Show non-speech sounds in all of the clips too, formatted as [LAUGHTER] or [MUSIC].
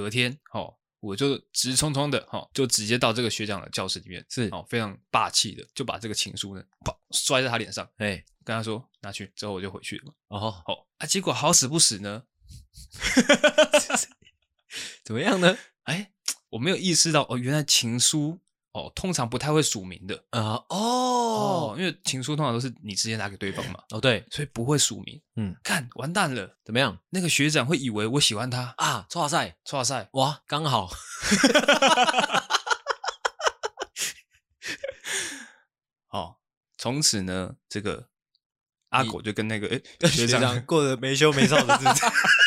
隔天哦，我就直冲冲的哦，就直接到这个学长的教室里面，是哦，非常霸气的就把这个情书呢，啪摔在他脸上，哎，跟他说拿去，之后我就回去了嘛。哦，好啊，结果好死不死呢 [LAUGHS] [LAUGHS] 怎么样呢？哎，我没有意识到哦，原来情书哦，通常不太会署名的啊、呃，哦，哦，因为情书通常都是你直接拿给对方嘛，哦，对，所以不会署名。嗯，看完蛋了，怎么样？那个学长会以为我喜欢他啊？剉赛，剉赛，哇，刚好。[LAUGHS] [LAUGHS] 哦，从此呢，这个阿狗就跟那个哎学长，学长过着没羞没臊的日子。[LAUGHS]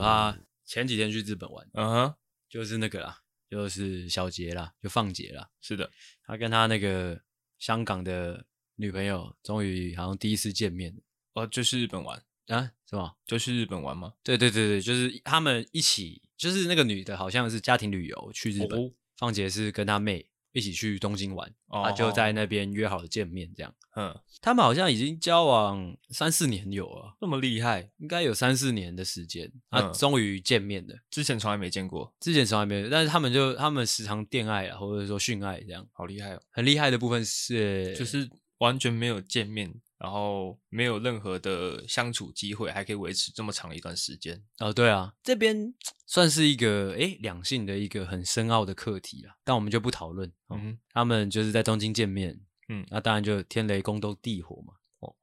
他前几天去日本玩，嗯哼，就是那个啦，就是小杰啦，就放杰啦。是的，他跟他那个香港的女朋友终于好像第一次见面哦，就去日本玩啊？是吗？就去日本玩吗？对对对对，就是他们一起，就是那个女的好像是家庭旅游去日本，哦、放杰是跟他妹一起去东京玩，哦、他就在那边约好了见面，这样。嗯，他们好像已经交往三四年有了，那么厉害，应该有三四年的时间，啊，终于见面了。之前从来没见过，之前从来没有，但是他们就他们时常恋爱啊，或者说训爱这样，好厉害哦。很厉害的部分是，就是完全没有见面，然后没有任何的相处机会，还可以维持这么长一段时间。哦，对啊，这边算是一个诶两性的一个很深奥的课题啦，但我们就不讨论。嗯哼，他们就是在东京见面。嗯，那当然就天雷公都地火嘛。哦，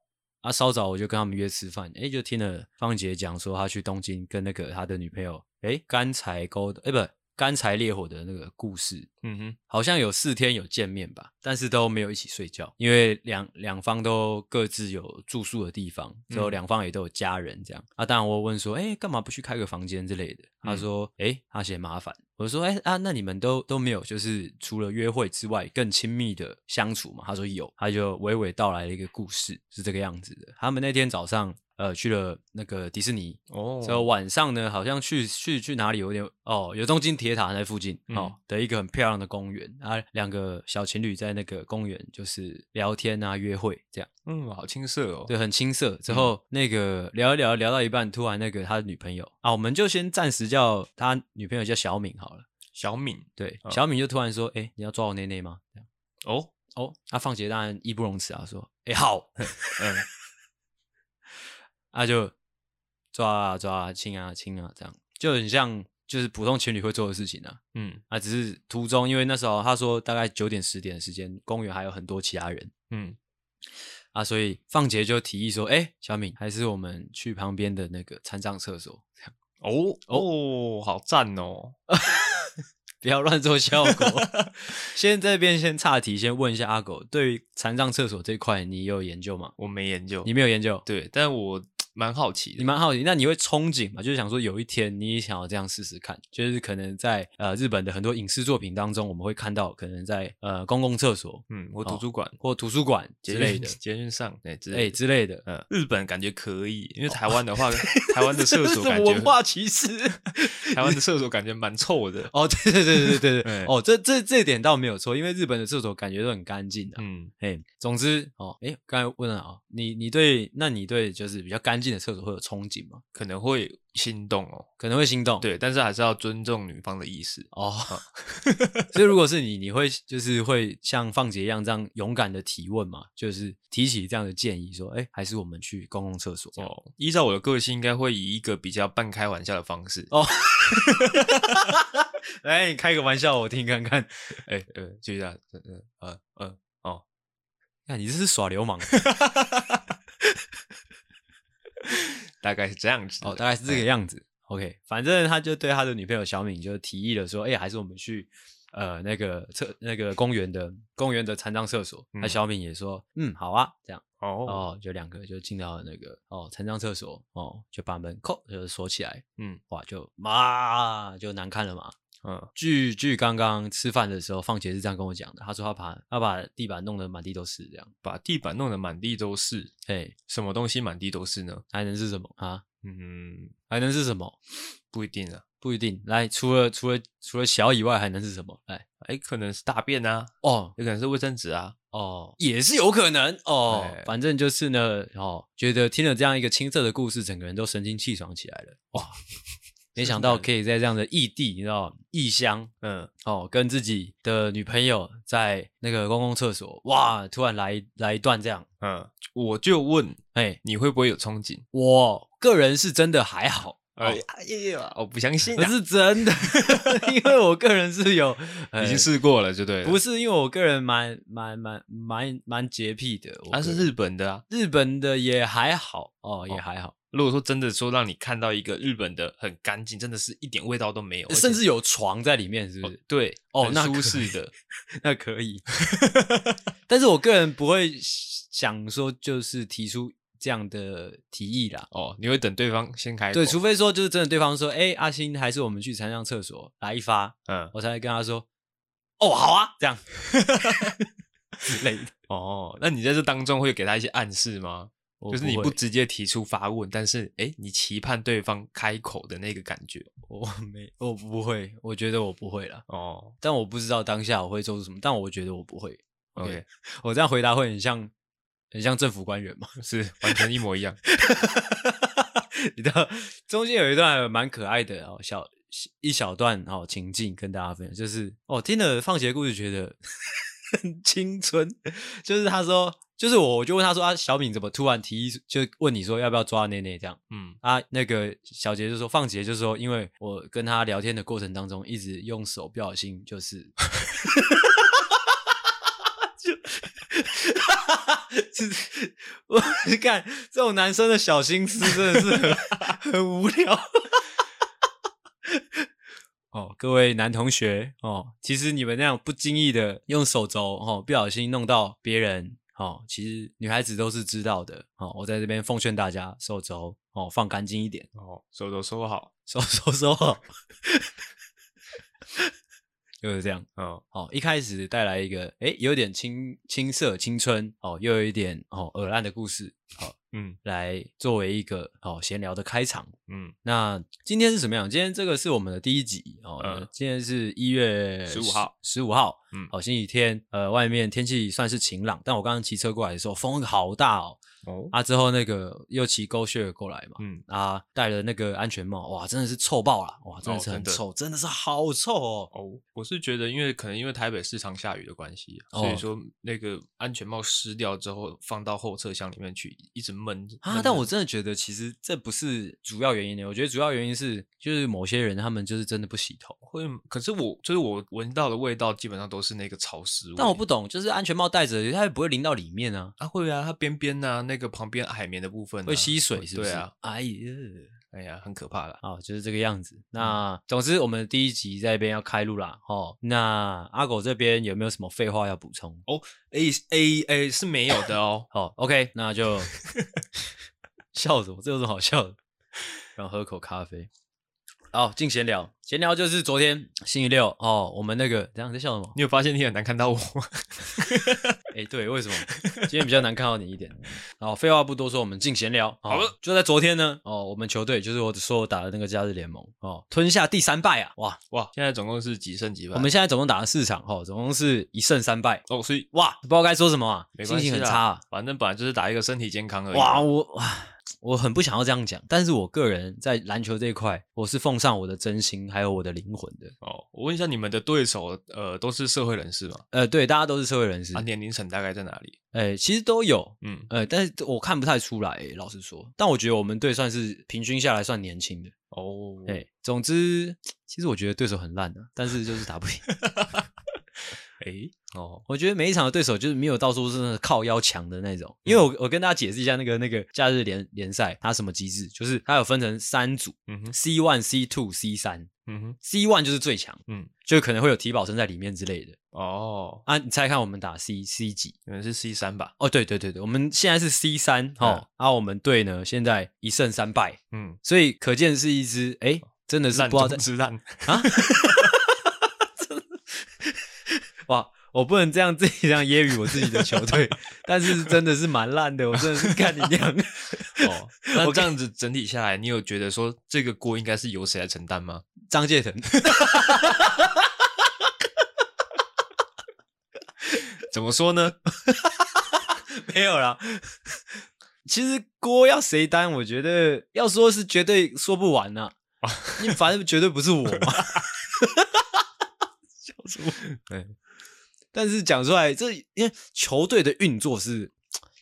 啊，稍早我就跟他们约吃饭，诶，就听了方杰讲说他去东京跟那个他的女朋友，诶，干柴勾的，哎，不，干柴烈火的那个故事。嗯哼，好像有四天有见面吧，但是都没有一起睡觉，因为两两方都各自有住宿的地方，之后两方也都有家人这样。啊，当然我问说，哎，干嘛不去开个房间之类的？他说，哎，他嫌麻烦。我说，哎啊，那你们都都没有，就是除了约会之外更亲密的相处嘛？他说有，他就娓娓道来了一个故事，是这个样子的。他们那天早上，呃，去了那个迪士尼，哦，之后晚上呢，好像去去去哪里有点，哦，有东京铁塔在附近，嗯、哦，的一个很漂亮的公园，啊，两个小情侣在那个公园就是聊天啊，约会这样，嗯，好青涩哦，对，很青涩。之后、嗯、那个聊一聊，聊到一半，突然那个他的女朋友啊，我们就先暂时叫他女朋友叫小敏好了。小敏，对，哦、小敏就突然说：“哎、欸，你要抓我内内吗？”这样。哦。哦，那放姐当然义不容辞啊，说：“哎、欸，好。[LAUGHS] ”嗯，那就抓啊抓啊，亲啊亲啊，这样就很像就是普通情侣会做的事情啊。嗯，啊，只是途中，因为那时候他说大概九点十点的时间，公园还有很多其他人。嗯，啊，所以放杰就提议说：“哎、欸，小敏，还是我们去旁边的那个残障厕所。”这样哦哦，好赞哦。[LAUGHS] 不要乱做效果。[LAUGHS] 先在这边先岔题，先问一下阿狗，对于残障厕所这块，你有研究吗？我没研究，你没有研究，对，但我。蛮好奇的，你蛮好奇，那你会憧憬嘛？就是想说有一天你也想要这样试试看，就是可能在呃日本的很多影视作品当中，我们会看到可能在呃公共厕所，嗯，或图书馆、哦、或图书馆之类的，捷运上，哎之类哎之类的，嗯，日本感觉可以，因为台湾的话，哦、台湾的厕所 [LAUGHS] 感觉文化歧视，[LAUGHS] 台湾的厕所感觉蛮臭的。[LAUGHS] 哦，对对对对对对，对。哦，这这这点倒没有错，因为日本的厕所感觉都很干净的，嗯，哎，总之哦，哎，刚才问了啊，你你对，那你对就是比较干净的厕所会有憧憬吗？可能会心动哦，可能会心动，对，但是还是要尊重女方的意思哦。[LAUGHS] 所以如果是你，你会就是会像放姐一样这样勇敢的提问嘛？就是提起这样的建议，说，哎，还是我们去公共厕所哦。依照我的个性，应该会以一个比较半开玩笑的方式哦。来，[LAUGHS] [LAUGHS] 你开个玩笑，我听看看。哎呃，就这样，呃呃呃哦，那你这是耍流氓。[LAUGHS] 大概是这样子哦，大概是这个样子。嗯、OK，反正他就对他的女朋友小敏就提议了说：“哎、欸，还是我们去呃那个厕那个公园的公园的残障厕所。嗯”那小敏也说：“嗯，好啊。”这样哦哦，就两个就进到了那个哦残障厕所哦，就把门扣就是锁起来。嗯，哇，就嘛就难看了嘛。嗯，据据刚刚吃饭的时候，放姐是这样跟我讲的。他说他把他把地板弄得满地都是，这样把地板弄得满地都是。哎，什么东西满地都是呢？还能是什么啊？嗯，还能是什么？[SNIFFS] 不一定啊，不一定。来，除了除了除了小以外，还能是什么？来，哎，可能是大便啊，哦，有可能是卫生纸啊，哦，[SNIFFS] 也是有可能哦。反正就是呢，哦，觉得听了这样一个青涩的故事，整个人都神清气爽起来了，哇。[LAUGHS] 没想到可以在这样的异地，你知道异乡，嗯，哦，跟自己的女朋友在那个公共厕所，哇，突然来来一段这样，嗯，我就问，哎，你会不会有憧憬？我个人是真的还好，哎呀，我不相信，不是真的，[LAUGHS] 因为我个人是有 [LAUGHS] 已经试过了，就对了，不是因为我个人蛮蛮蛮蛮蛮洁癖的，他是日本的啊，日本的也还好，哦，也还好。如果说真的说让你看到一个日本的很干净，真的是一点味道都没有，甚至有床在里面，是不是？哦对，哦，那舒适的，那可以。[LAUGHS] 但是我个人不会想说，就是提出这样的提议啦。哦，你会等对方先开口，对，除非说就是真的对方说，哎，阿星，还是我们去残障厕所来一发，嗯，我才会跟他说，哦，好啊，这样 [LAUGHS] [LAUGHS] 之类的。哦，那你在这当中会给他一些暗示吗？就是你不直接提出发问，但是哎，你期盼对方开口的那个感觉，[LAUGHS] 我没，我不会，我觉得我不会了。哦，但我不知道当下我会做出什么，但我觉得我不会。OK，[LAUGHS] 我这样回答会很像，很像政府官员吗？是，完全一模一样。[LAUGHS] 你知道中间有一段蛮可爱的哦，小一小段哦情境跟大家分享，就是哦听了放学故事觉得很青春，就是他说。就是我，我就问他说：“啊，小敏怎么突然提议，就问你说要不要抓内内这样？”嗯，啊，那个小杰就说：“放杰就说，因为我跟他聊天的过程当中，一直用手不小心就是，[LAUGHS] 就，[LAUGHS] 就是我你看这种男生的小心思真的是很 [LAUGHS] 很无聊。哦，各位男同学哦，其实你们那样不经意的用手肘哦，不小心弄到别人。”哦，其实女孩子都是知道的。哦，我在这边奉劝大家，手肘哦放干净一点哦，手肘收好，手手收好，就是这样。哦，哦，一开始带来一个，诶，有点青青涩青春，哦，又有一点哦耳烂的故事。好。嗯，来作为一个哦闲聊的开场。嗯，那今天是什么样？今天这个是我们的第一集哦。嗯，今天是一月十五号，十五号。嗯，好，星期天。呃，外面天气算是晴朗，但我刚刚骑车过来的时候，风好大哦。哦，啊，之后那个又骑 GoShare 过来嘛，嗯，啊，戴了那个安全帽，哇，真的是臭爆了，哇，真的是很臭，真的是好臭哦。哦，我是觉得，因为可能因为台北市常下雨的关系，所以说那个安全帽湿掉之后，放到后车厢里面去，一直闷啊。但我真的觉得，其实这不是主要原因的。我觉得主要原因是，就是某些人他们就是真的不洗头，会。可是我就是我闻到的味道，基本上都是那个潮湿味。但我不懂，就是安全帽戴着，它也不会淋到里面啊。啊，会啊，它边边啊。那个旁边海绵的部分、啊、会吸水，是不是？对啊，哎呀，哎呀，很可怕了。哦，就是这个样子。那、嗯、总之，我们第一集在这边要开录啦。哦，那阿狗这边有没有什么废话要补充？哦，A A A 是没有的哦。好，OK，那就 [LAUGHS] [LAUGHS] 笑什么？这有什么好笑的？[LAUGHS] 然后喝口咖啡。好，进闲聊。闲聊就是昨天星期六哦，我们那个怎样在笑什么？你有发现你很难看到我？哎、欸，对，为什么？今天比较难看到你一点。好，废话不多说，我们进闲聊。好了，就在昨天呢，哦，我们球队就是我说我打的那个假日联盟哦，吞下第三败啊！哇哇，现在总共是几胜几败？我们现在总共打了四场，哦，总共是一胜三败。哦，所以哇，不知道该说什么啊，心情很差啊。反正本来就是打一个身体健康而已。哇，我哇。我很不想要这样讲，但是我个人在篮球这一块，我是奉上我的真心还有我的灵魂的。哦，我问一下，你们的对手，呃，都是社会人士吗？呃，对，大家都是社会人士。啊，年龄层大概在哪里？哎，其实都有，嗯，呃，但是我看不太出来，老实说。但我觉得我们队算是平均下来算年轻的。哦，哎，总之，[TSK] 其实我觉得对手很烂的，但是就是打不赢。[LAUGHS] 哎，哦，我觉得每一场的对手就是没有到处是靠腰强的那种，因为我我跟大家解释一下那个那个假日联联赛它什么机制，就是它有分成三组，嗯哼，C one、C two、C 三，嗯哼，C one 就是最强，嗯，就可能会有体保生在里面之类的。哦，啊，你猜看我们打 C C 几？可能是 C 三吧？哦，对对对对，我们现在是 C 三，哦，啊，我们队呢现在一胜三败，嗯，所以可见是一支哎，真的是不知道在烂之烂啊。[LAUGHS] 哇，我不能这样自己这样揶揄我自己的球队，但是真的是蛮烂的，我真的是看你娘。[LAUGHS] 哦，那这样子整体下来，你有觉得说这个锅应该是由谁来承担吗？张介腾。[LAUGHS] 怎么说呢？[LAUGHS] 没有啦。其实锅要谁担，我觉得要说是绝对说不完呐、啊。你反正绝对不是我嘛。笑死我！对。但是讲出来，这因为球队的运作是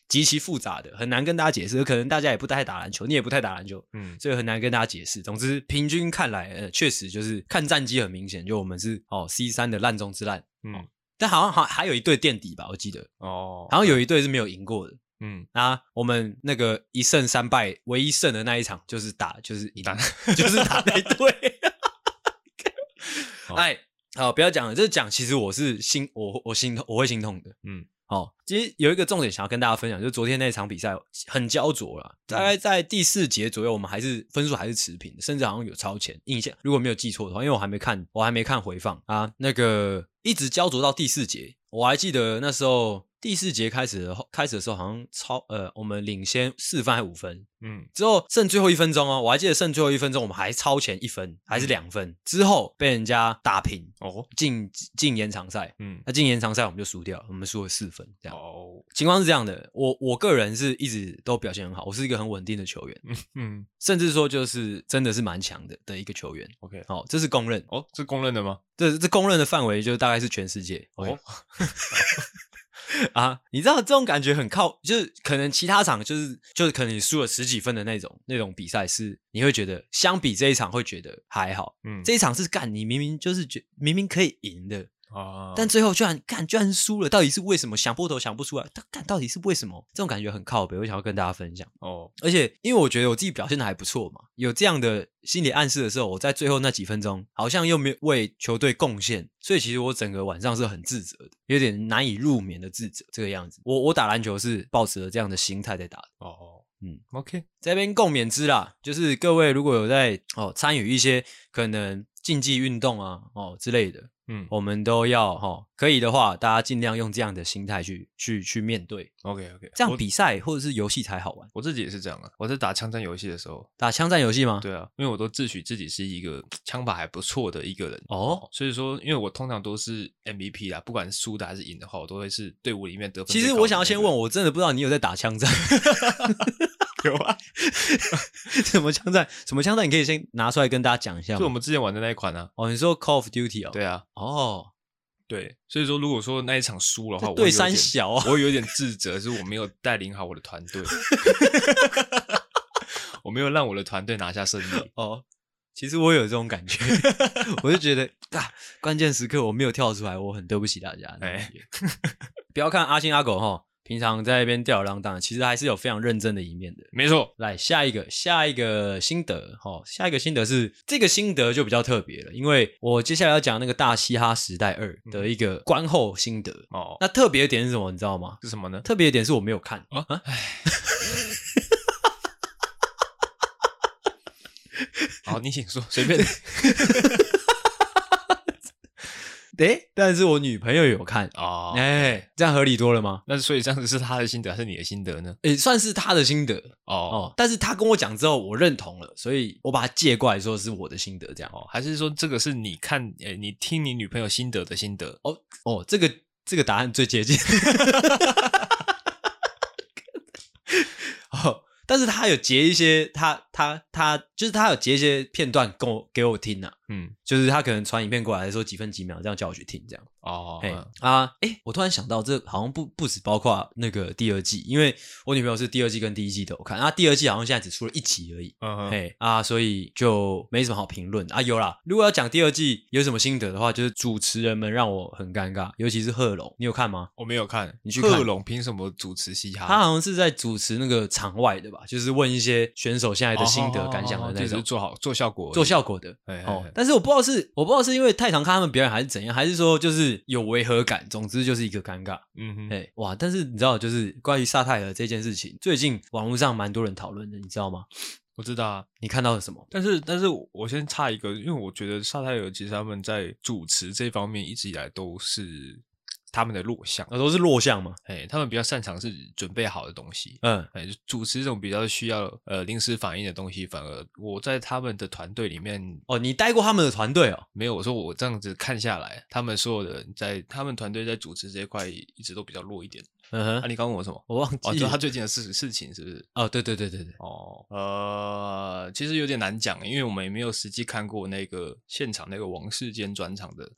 极其复杂的，很难跟大家解释。可能大家也不太打篮球，你也不太打篮球，嗯，所以很难跟大家解释。总之，平均看来，呃，确实就是看战绩很明显，就我们是哦 C 三的烂中之烂，嗯。但好像还还有一队垫底吧，我记得哦，好像有一队是没有赢过的，嗯啊，我们那个一胜三败，唯一胜的那一场就是打就是赢，打就是打那队。[LAUGHS] [LAUGHS] 哎，好，不要讲了，这讲其实我是心我我心痛，我会心痛的，嗯，好，其实有一个重点想要跟大家分享，就是昨天那场比赛很焦灼了，大概在第四节左右，我们还是分数还是持平，甚至好像有超前，印象如果没有记错的话，因为我还没看，我还没看回放啊，那个。一直焦灼到第四节，我还记得那时候第四节开始的开始的时候，好像超呃，我们领先四分还是五分，嗯，之后剩最后一分钟哦，我还记得剩最后一分钟，我们还超前一分还是两分，嗯、之后被人家打平哦，进进延长赛，嗯，那进延长赛我们就输掉，我们输了四分，这样。哦，情况是这样的，我我个人是一直都表现很好，我是一个很稳定的球员，嗯嗯，甚至说就是真的是蛮强的的一个球员，OK，好，这是公认。哦，这是公认的吗？这这公认的范围就大概是全世界。哦，[LAUGHS] [LAUGHS] 啊，你知道这种感觉很靠，就是可能其他场就是就是可能你输了十几分的那种那种比赛是你会觉得相比这一场会觉得还好，嗯，这一场是干你明明就是觉明明可以赢的。啊！但最后居然干，居然输了，到底是为什么？想破头想不出来。他干到底是为什么？这种感觉很靠北，我想要跟大家分享哦。而且因为我觉得我自己表现的还不错嘛，有这样的心理暗示的时候，我在最后那几分钟好像又没有为球队贡献，所以其实我整个晚上是很自责的，有点难以入眠的自责。这个样子，我我打篮球是抱持了这样的心态在打的。哦哦，嗯，OK，这边共勉之啦，就是各位如果有在哦参与一些可能竞技运动啊哦之类的。嗯，我们都要哈，可以的话，大家尽量用这样的心态去去去面对。OK OK，这样比赛或者是游戏才好玩。我自己也是这样啊。我在打枪战游戏的时候，打枪战游戏吗？对啊，因为我都自诩自己是一个枪法还不错的一个人哦。所以说，因为我通常都是 MVP 啦，不管是输的还是赢的话，我都会是队伍里面得分。其实我想要先问，我真的不知道你有在打枪战。[LAUGHS] 有啊，[LAUGHS] 什么枪战？什么枪战？你可以先拿出来跟大家讲一下吗？就我们之前玩的那一款呢、啊？哦，你说 Call of Duty 哦？对啊。哦，对，所以说如果说那一场输的话，对三小啊，我有点自责，是我没有带领好我的团队，[LAUGHS] 我没有让我的团队拿下胜利。哦，其实我有这种感觉，[LAUGHS] 我就觉得啊，关键时刻我没有跳出来，我很对不起大家。哎，不要看阿星阿狗哈。平常在那边吊儿郎当，其实还是有非常认真的一面的。没错，来下一个，下一个心得，哈，下一个心得是这个心得就比较特别了，因为我接下来要讲那个大嘻哈时代二的一个观后心得。哦，那特别的点是什么？你知道吗？是什么呢？特别的点是我没有看。啊，哎，好，你请说，随便。[LAUGHS] 对，但是我女朋友有看哦，哎，这样合理多了吗？那所以这样子是他的心得还是你的心得呢？诶，算是她的心得哦哦，但是她跟我讲之后，我认同了，所以我把他借过来说是我的心得，这样哦，还是说这个是你看，诶，你听你女朋友心得的心得？哦哦，这个这个答案最接近，[LAUGHS] [LAUGHS] 哦，但是他有截一些，他他他就是他有截一些片段跟我给我听呐、啊。嗯，就是他可能传影片过来说几分几秒，这样叫我去听这样。哦，嘿啊，哎，我突然想到，这好像不不止包括那个第二季，因为我女朋友是第二季跟第一季都有看，啊第二季好像现在只出了一集而已。嗯哼，嘿啊，所以就没什么好评论啊。有啦，如果要讲第二季有什么心得的话，就是主持人们让我很尴尬，尤其是贺龙，你有看吗？我没有看，你去看。贺龙凭什么主持嘻哈？他好像是在主持那个场外的吧，就是问一些选手现在的心得感想的那种，就是做好做效果做效果的。哦。但是我不知道是我不知道是因为太常看他们表演还是怎样，还是说就是有违和感。总之就是一个尴尬。嗯哼，哎哇！但是你知道，就是关于萨泰尔这件事情，最近网络上蛮多人讨论的，你知道吗？我知道啊，你看到了什么？但是但是我先插一个，因为我觉得萨泰尔其实他们在主持这方面一直以来都是。他们的弱项，那都是弱项嘛。哎，他们比较擅长是准备好的东西。嗯，哎，主持这种比较需要呃临时反应的东西，反而我在他们的团队里面，哦，你带过他们的团队哦？没有，我说我这样子看下来，他们所有的人在他们团队在主持这一块一直都比较弱一点。嗯哼，啊，你刚问我什么？我忘记了。就他最近的事事情是不是？哦，对对对对对。哦，呃，其实有点难讲，因为我们也没有实际看过那个现场那个王世坚专场的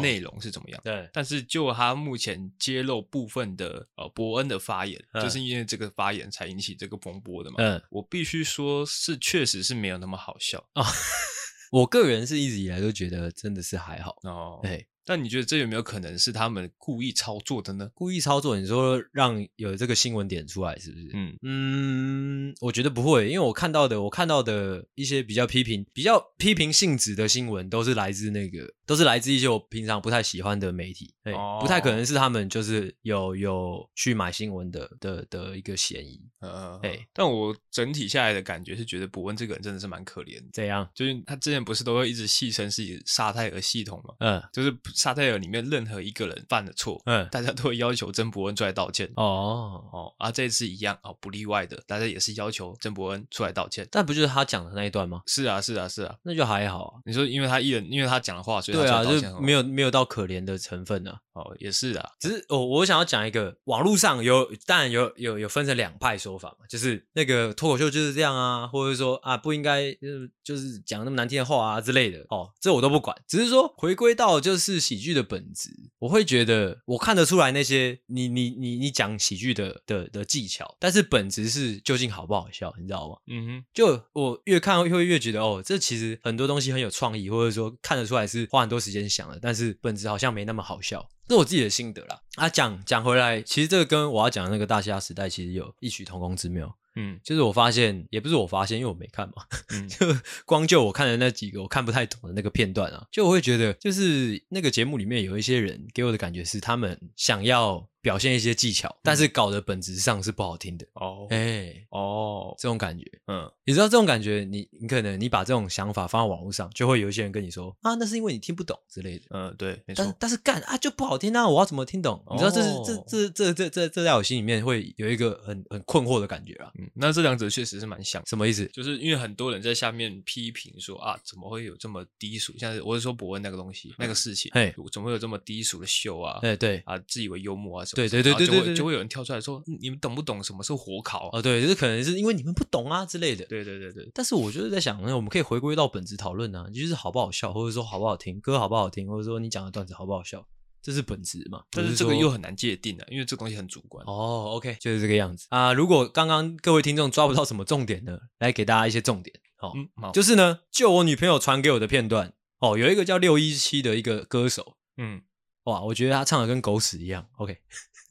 内容是怎么样。对。但是就他目前揭露部分的呃伯恩的发言，就是因为这个发言才引起这个风波的嘛。嗯。我必须说是确实是没有那么好笑啊。[LAUGHS] 我个人是一直以来都觉得真的是还好哦。对。但你觉得这有没有可能是他们故意操作的呢？故意操作，你说让有这个新闻点出来，是不是？嗯嗯，我觉得不会，因为我看到的，我看到的一些比较批评、比较批评性质的新闻，都是来自那个，都是来自一些我平常不太喜欢的媒体，对，哦、不太可能是他们就是有有去买新闻的的的一个嫌疑。嗯，对，但我整体下来的感觉是觉得博恩这个人真的是蛮可怜。怎样？就是他之前不是都会一直戏称是沙泰尔系统吗？嗯，就是。沙泰尔里面任何一个人犯了错，嗯，大家都会要求曾伯恩出来道歉。哦哦，啊，这次一样哦，不例外的，大家也是要求曾伯恩出来道歉。但不就是他讲的那一段吗？是啊，是啊，是啊，那就还好啊。你说，因为他一人，因为他讲的话，所以对啊，就没有没有到可怜的成分呢。哦，也是啊，只是我我想要讲一个，网络上有当然有有有分成两派说法嘛，就是那个脱口秀就是这样啊，或者说啊不应该就是就是讲那么难听的话啊之类的。哦，这我都不管，只是说回归到就是喜剧的本质。我会觉得，我看得出来那些你你你你讲喜剧的的的技巧，但是本质是究竟好不好笑，你知道吗？嗯哼，就我越看会越觉得哦，这其实很多东西很有创意，或者说看得出来是花很多时间想的，但是本质好像没那么好笑，这是我自己的心得啦。啊，讲讲回来，其实这个跟我要讲的那个大嘻哈时代其实有异曲同工之妙。嗯，就是我发现，也不是我发现，因为我没看嘛。嗯，[LAUGHS] 就光就我看的那几个我看不太懂的那个片段啊，就我会觉得，就是那个节目里面有一些人给我的感觉是，他们想要。表现一些技巧，但是搞的本质上是不好听的哦。哎哦，这种感觉，嗯，你知道这种感觉，你你可能你把这种想法放在网络上，就会有一些人跟你说啊，那是因为你听不懂之类的。嗯，对，没错。但但是干啊就不好听啊，我要怎么听懂？你知道这是这这这这这这在我心里面会有一个很很 [LAUGHS] 困惑的感觉啊。嗯，那这两者确实是蛮像。什么意思？就是因为很多人在下面批评说啊，怎么会有这么低俗？像是我是说博恩那个东西那个事情，哎，怎么会有这么低俗的秀啊？哎对啊，自以为幽默啊什么？对对对对对对。就会有人跳出来说：“你们懂不懂什么是火烤？”啊，对，就是可能是因为你们不懂啊之类的。对对对对。但是我就是在想，呢我们可以回归到本质讨论啊，就是好不好笑，或者说好不好听，歌好不好听，或者说你讲的段子好不好笑，这是本质嘛。但是这个又很难界定的，因为这个东西很主观。哦，OK，就是这个样子啊。如果刚刚各位听众抓不到什么重点呢，来给大家一些重点。好，嗯，好，就是呢，就我女朋友传给我的片段，哦，有一个叫六一七的一个歌手，嗯，哇，我觉得他唱的跟狗屎一样。[LAUGHS] OK。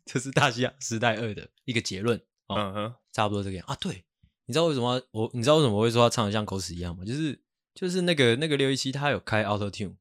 这是大西洋时代二的一个结论，哦、嗯哼，差不多这个样啊。对，你知道为什么我？你知道为什么我会说他唱的像狗屎一样吗？就是就是那个那个六一七，他有开 Auto Tune，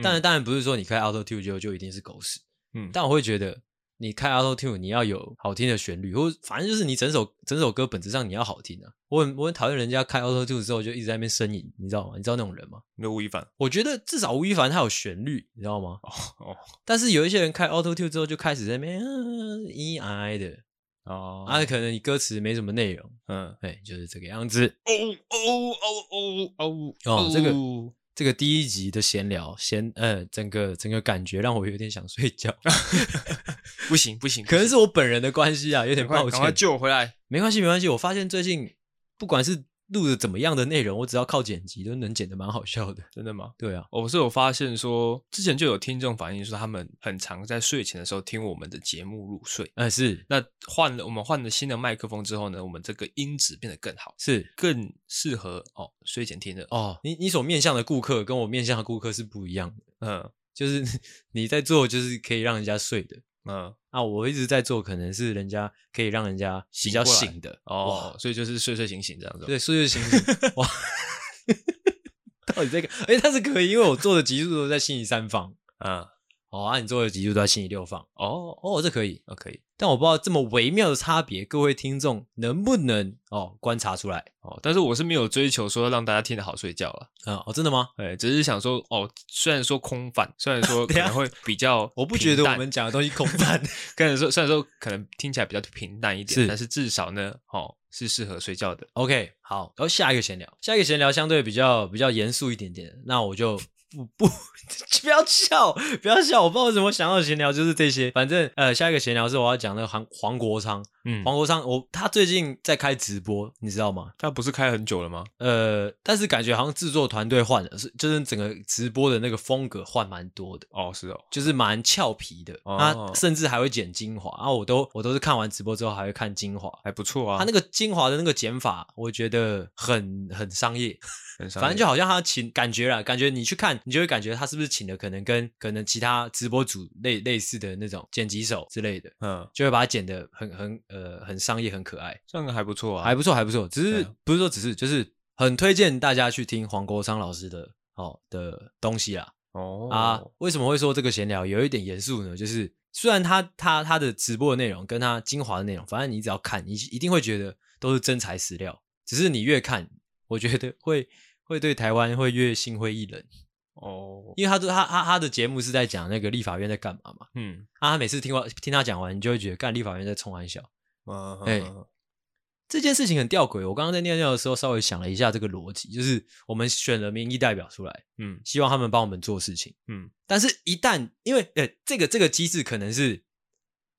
但是当然不是说你开 Auto Tune 就就一定是狗屎，嗯，但我会觉得你开 Auto Tune，你要有好听的旋律，或反正就是你整首整首歌本质上你要好听啊。我很我很讨厌人家开 Auto Tune 之后就一直在那边呻吟，你知道吗？你知道那种人吗？那吴亦凡，我觉得至少吴亦凡他有旋律，你知道吗？哦哦，但是有一些人开 Auto Tune 之后就开始在那边咿咿呀呀的哦，啊，可能你歌词没什么内容，嗯，对，就是这个样子。哦哦哦哦哦哦，这个这个第一集的闲聊，闲呃，整个整个感觉让我有点想睡觉。[LAUGHS] [LAUGHS] 不行不行，可能是我本人的关系啊，有点抱歉。赶快救我回来！没关系没关系，我发现最近。不管是录的怎么样的内容，我只要靠剪辑都能剪得蛮好笑的。真的吗？对啊，我是有发现说，之前就有听众反映说，他们很常在睡前的时候听我们的节目入睡。嗯，是。那换了我们换了新的麦克风之后呢，我们这个音质变得更好，是更适合哦睡前听的。哦，你你所面向的顾客跟我面向的顾客是不一样的。嗯，就是 [LAUGHS] 你在做就是可以让人家睡的。嗯，啊，我一直在做，可能是人家可以让人家比较醒的哦，所以就是睡睡醒醒这样子。对，睡睡醒醒。哇 [LAUGHS] [LAUGHS] 到底这个？哎，但是可以，因为我做的集数都在星期三放。嗯，哦，啊，你做的集数都在星期六放。哦哦，这可以，哦可以。但我不知道这么微妙的差别，各位听众能不能哦观察出来哦？但是我是没有追求说让大家听得好睡觉了。嗯，哦，真的吗？哎，只是想说哦，虽然说空泛，虽然说 [LAUGHS] 可能会比较，我不觉得我们讲的东西空泛。[LAUGHS] 跟人说，虽然说可能听起来比较平淡一点，是但是至少呢，哦，是适合睡觉的。OK，好，然后下一个闲聊，下一个闲聊相对比较比较严肃一点点，那我就。不不，[LAUGHS] 不要笑，不要笑！我不知道为什么想要闲聊就是这些。反正呃，下一个闲聊是我要讲那个黄黄国昌。嗯，黄国昌，我他最近在开直播，你知道吗？他不是开很久了吗？呃，但是感觉好像制作团队换了，是就是整个直播的那个风格换蛮多的。哦，是哦，就是蛮俏皮的。哦、他甚至还会剪精华，然后我都我都是看完直播之后还会看精华，还不错啊。他那个精华的那个剪法，我觉得很很商业。反正就好像他请感觉了，感觉你去看，你就会感觉他是不是请的可能跟可能其他直播主类类似的那种剪辑手之类的，嗯，就会把它剪得很很呃很商业很可爱，这样还不错啊，还不错还不错，只是不是说只是就是很推荐大家去听黄国昌老师的哦的东西啦。哦啊，为什么会说这个闲聊有一点严肃呢？就是虽然他他他的直播的内容跟他精华的内容，反正你只要看，你一定会觉得都是真材实料，只是你越看，我觉得会。会对台湾会越心灰意冷哦，因为他都他他他的节目是在讲那个立法院在干嘛嘛，嗯，啊，他每次听完听他讲完，你就会觉得干立法院在冲安小，嗯，哎，这件事情很吊诡。我刚刚在尿尿的时候稍微想了一下这个逻辑，就是我们选了民意代表出来，嗯，希望他们帮我们做事情，嗯，但是一旦因为呃这个这个机制可能是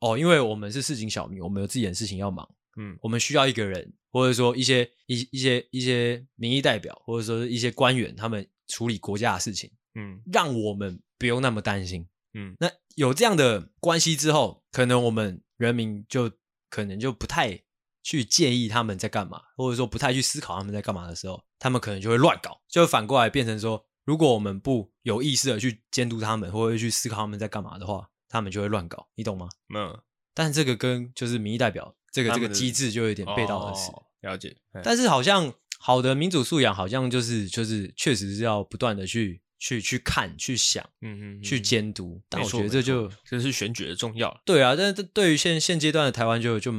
哦，因为我们是市井小民，我们有自己的事情要忙。嗯，我们需要一个人，或者说一些一一些一些民意代表，或者说一些官员，他们处理国家的事情，嗯，让我们不用那么担心，嗯，那有这样的关系之后，可能我们人民就可能就不太去介意他们在干嘛，或者说不太去思考他们在干嘛的时候，他们可能就会乱搞，就反过来变成说，如果我们不有意识的去监督他们，或者去思考他们在干嘛的话，他们就会乱搞，你懂吗？嗯，但这个跟就是民意代表。这个这个机制就有点背道而驰，哦，了解。但是好像好的民主素养，好像就是就是确实是要不断的去去去看、去想，嗯嗯，去监督。但我觉得这就这是选举的重要。对啊，但是对于现现阶段的台湾就就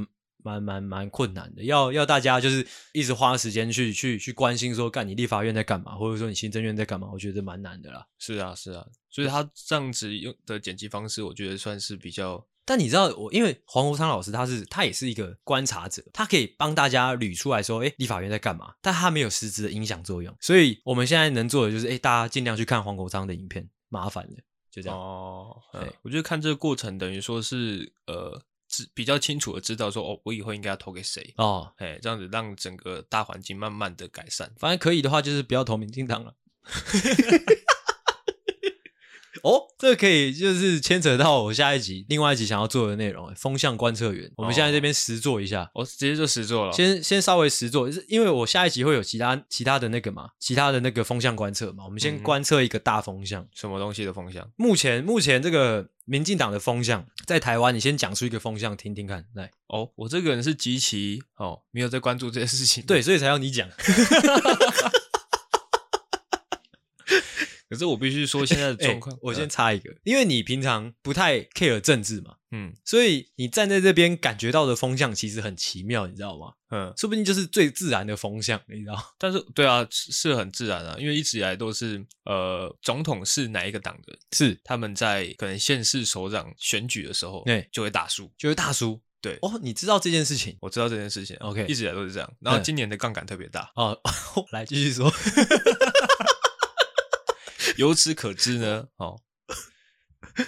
蛮蛮蛮困难的，要要大家就是一直花时间去去去关心说，干你立法院在干嘛，或者说你行政院在干嘛，我觉得蛮难的啦。是啊是啊，所以他这样子用的剪辑方式，我觉得算是比较。但你知道我，因为黄国昌老师他是他也是一个观察者，他可以帮大家捋出来说，哎，立法院在干嘛？但他没有实质的影响作用，所以我们现在能做的就是，哎，大家尽量去看黄国昌的影片，麻烦了，就这样。哦，对，我觉得看这个过程等于说是，呃，比较清楚的知道说，哦，我以后应该要投给谁哦，哎，这样子让整个大环境慢慢的改善。反正可以的话，就是不要投民进党了。[LAUGHS] 哦，这个可以就是牵扯到我下一集另外一集想要做的内容，风向观测员。我们现在这边实做一下，我、哦、直接就实做了。先先稍微实做，是因为我下一集会有其他其他的那个嘛，其他的那个风向观测嘛。我们先观测一个大风向，什么东西的风向？目前目前这个民进党的风向在台湾，你先讲出一个风向听听看。来，哦，我这个人是极其哦没有在关注这些事情，对，所以才要你讲。[LAUGHS] 可是我必须说，[LAUGHS] 现在的状况，我先插一个，因为你平常不太 care 政治嘛，嗯，所以你站在这边感觉到的风向其实很奇妙，你知道吗？嗯，说不定就是最自然的风向，你知道？[LAUGHS] 但是，对啊，是很自然啊，因为一直以来都是，呃，总统是哪一个党的，是他们在可能县市首长选举的时候，对，就会大输，就会大输。对，哦，你知道这件事情？我知道这件事情，OK，一直以来都是这样。然后今年的杠杆特别大哦，[LAUGHS] 来继续说。[LAUGHS] 由此可知呢，哦，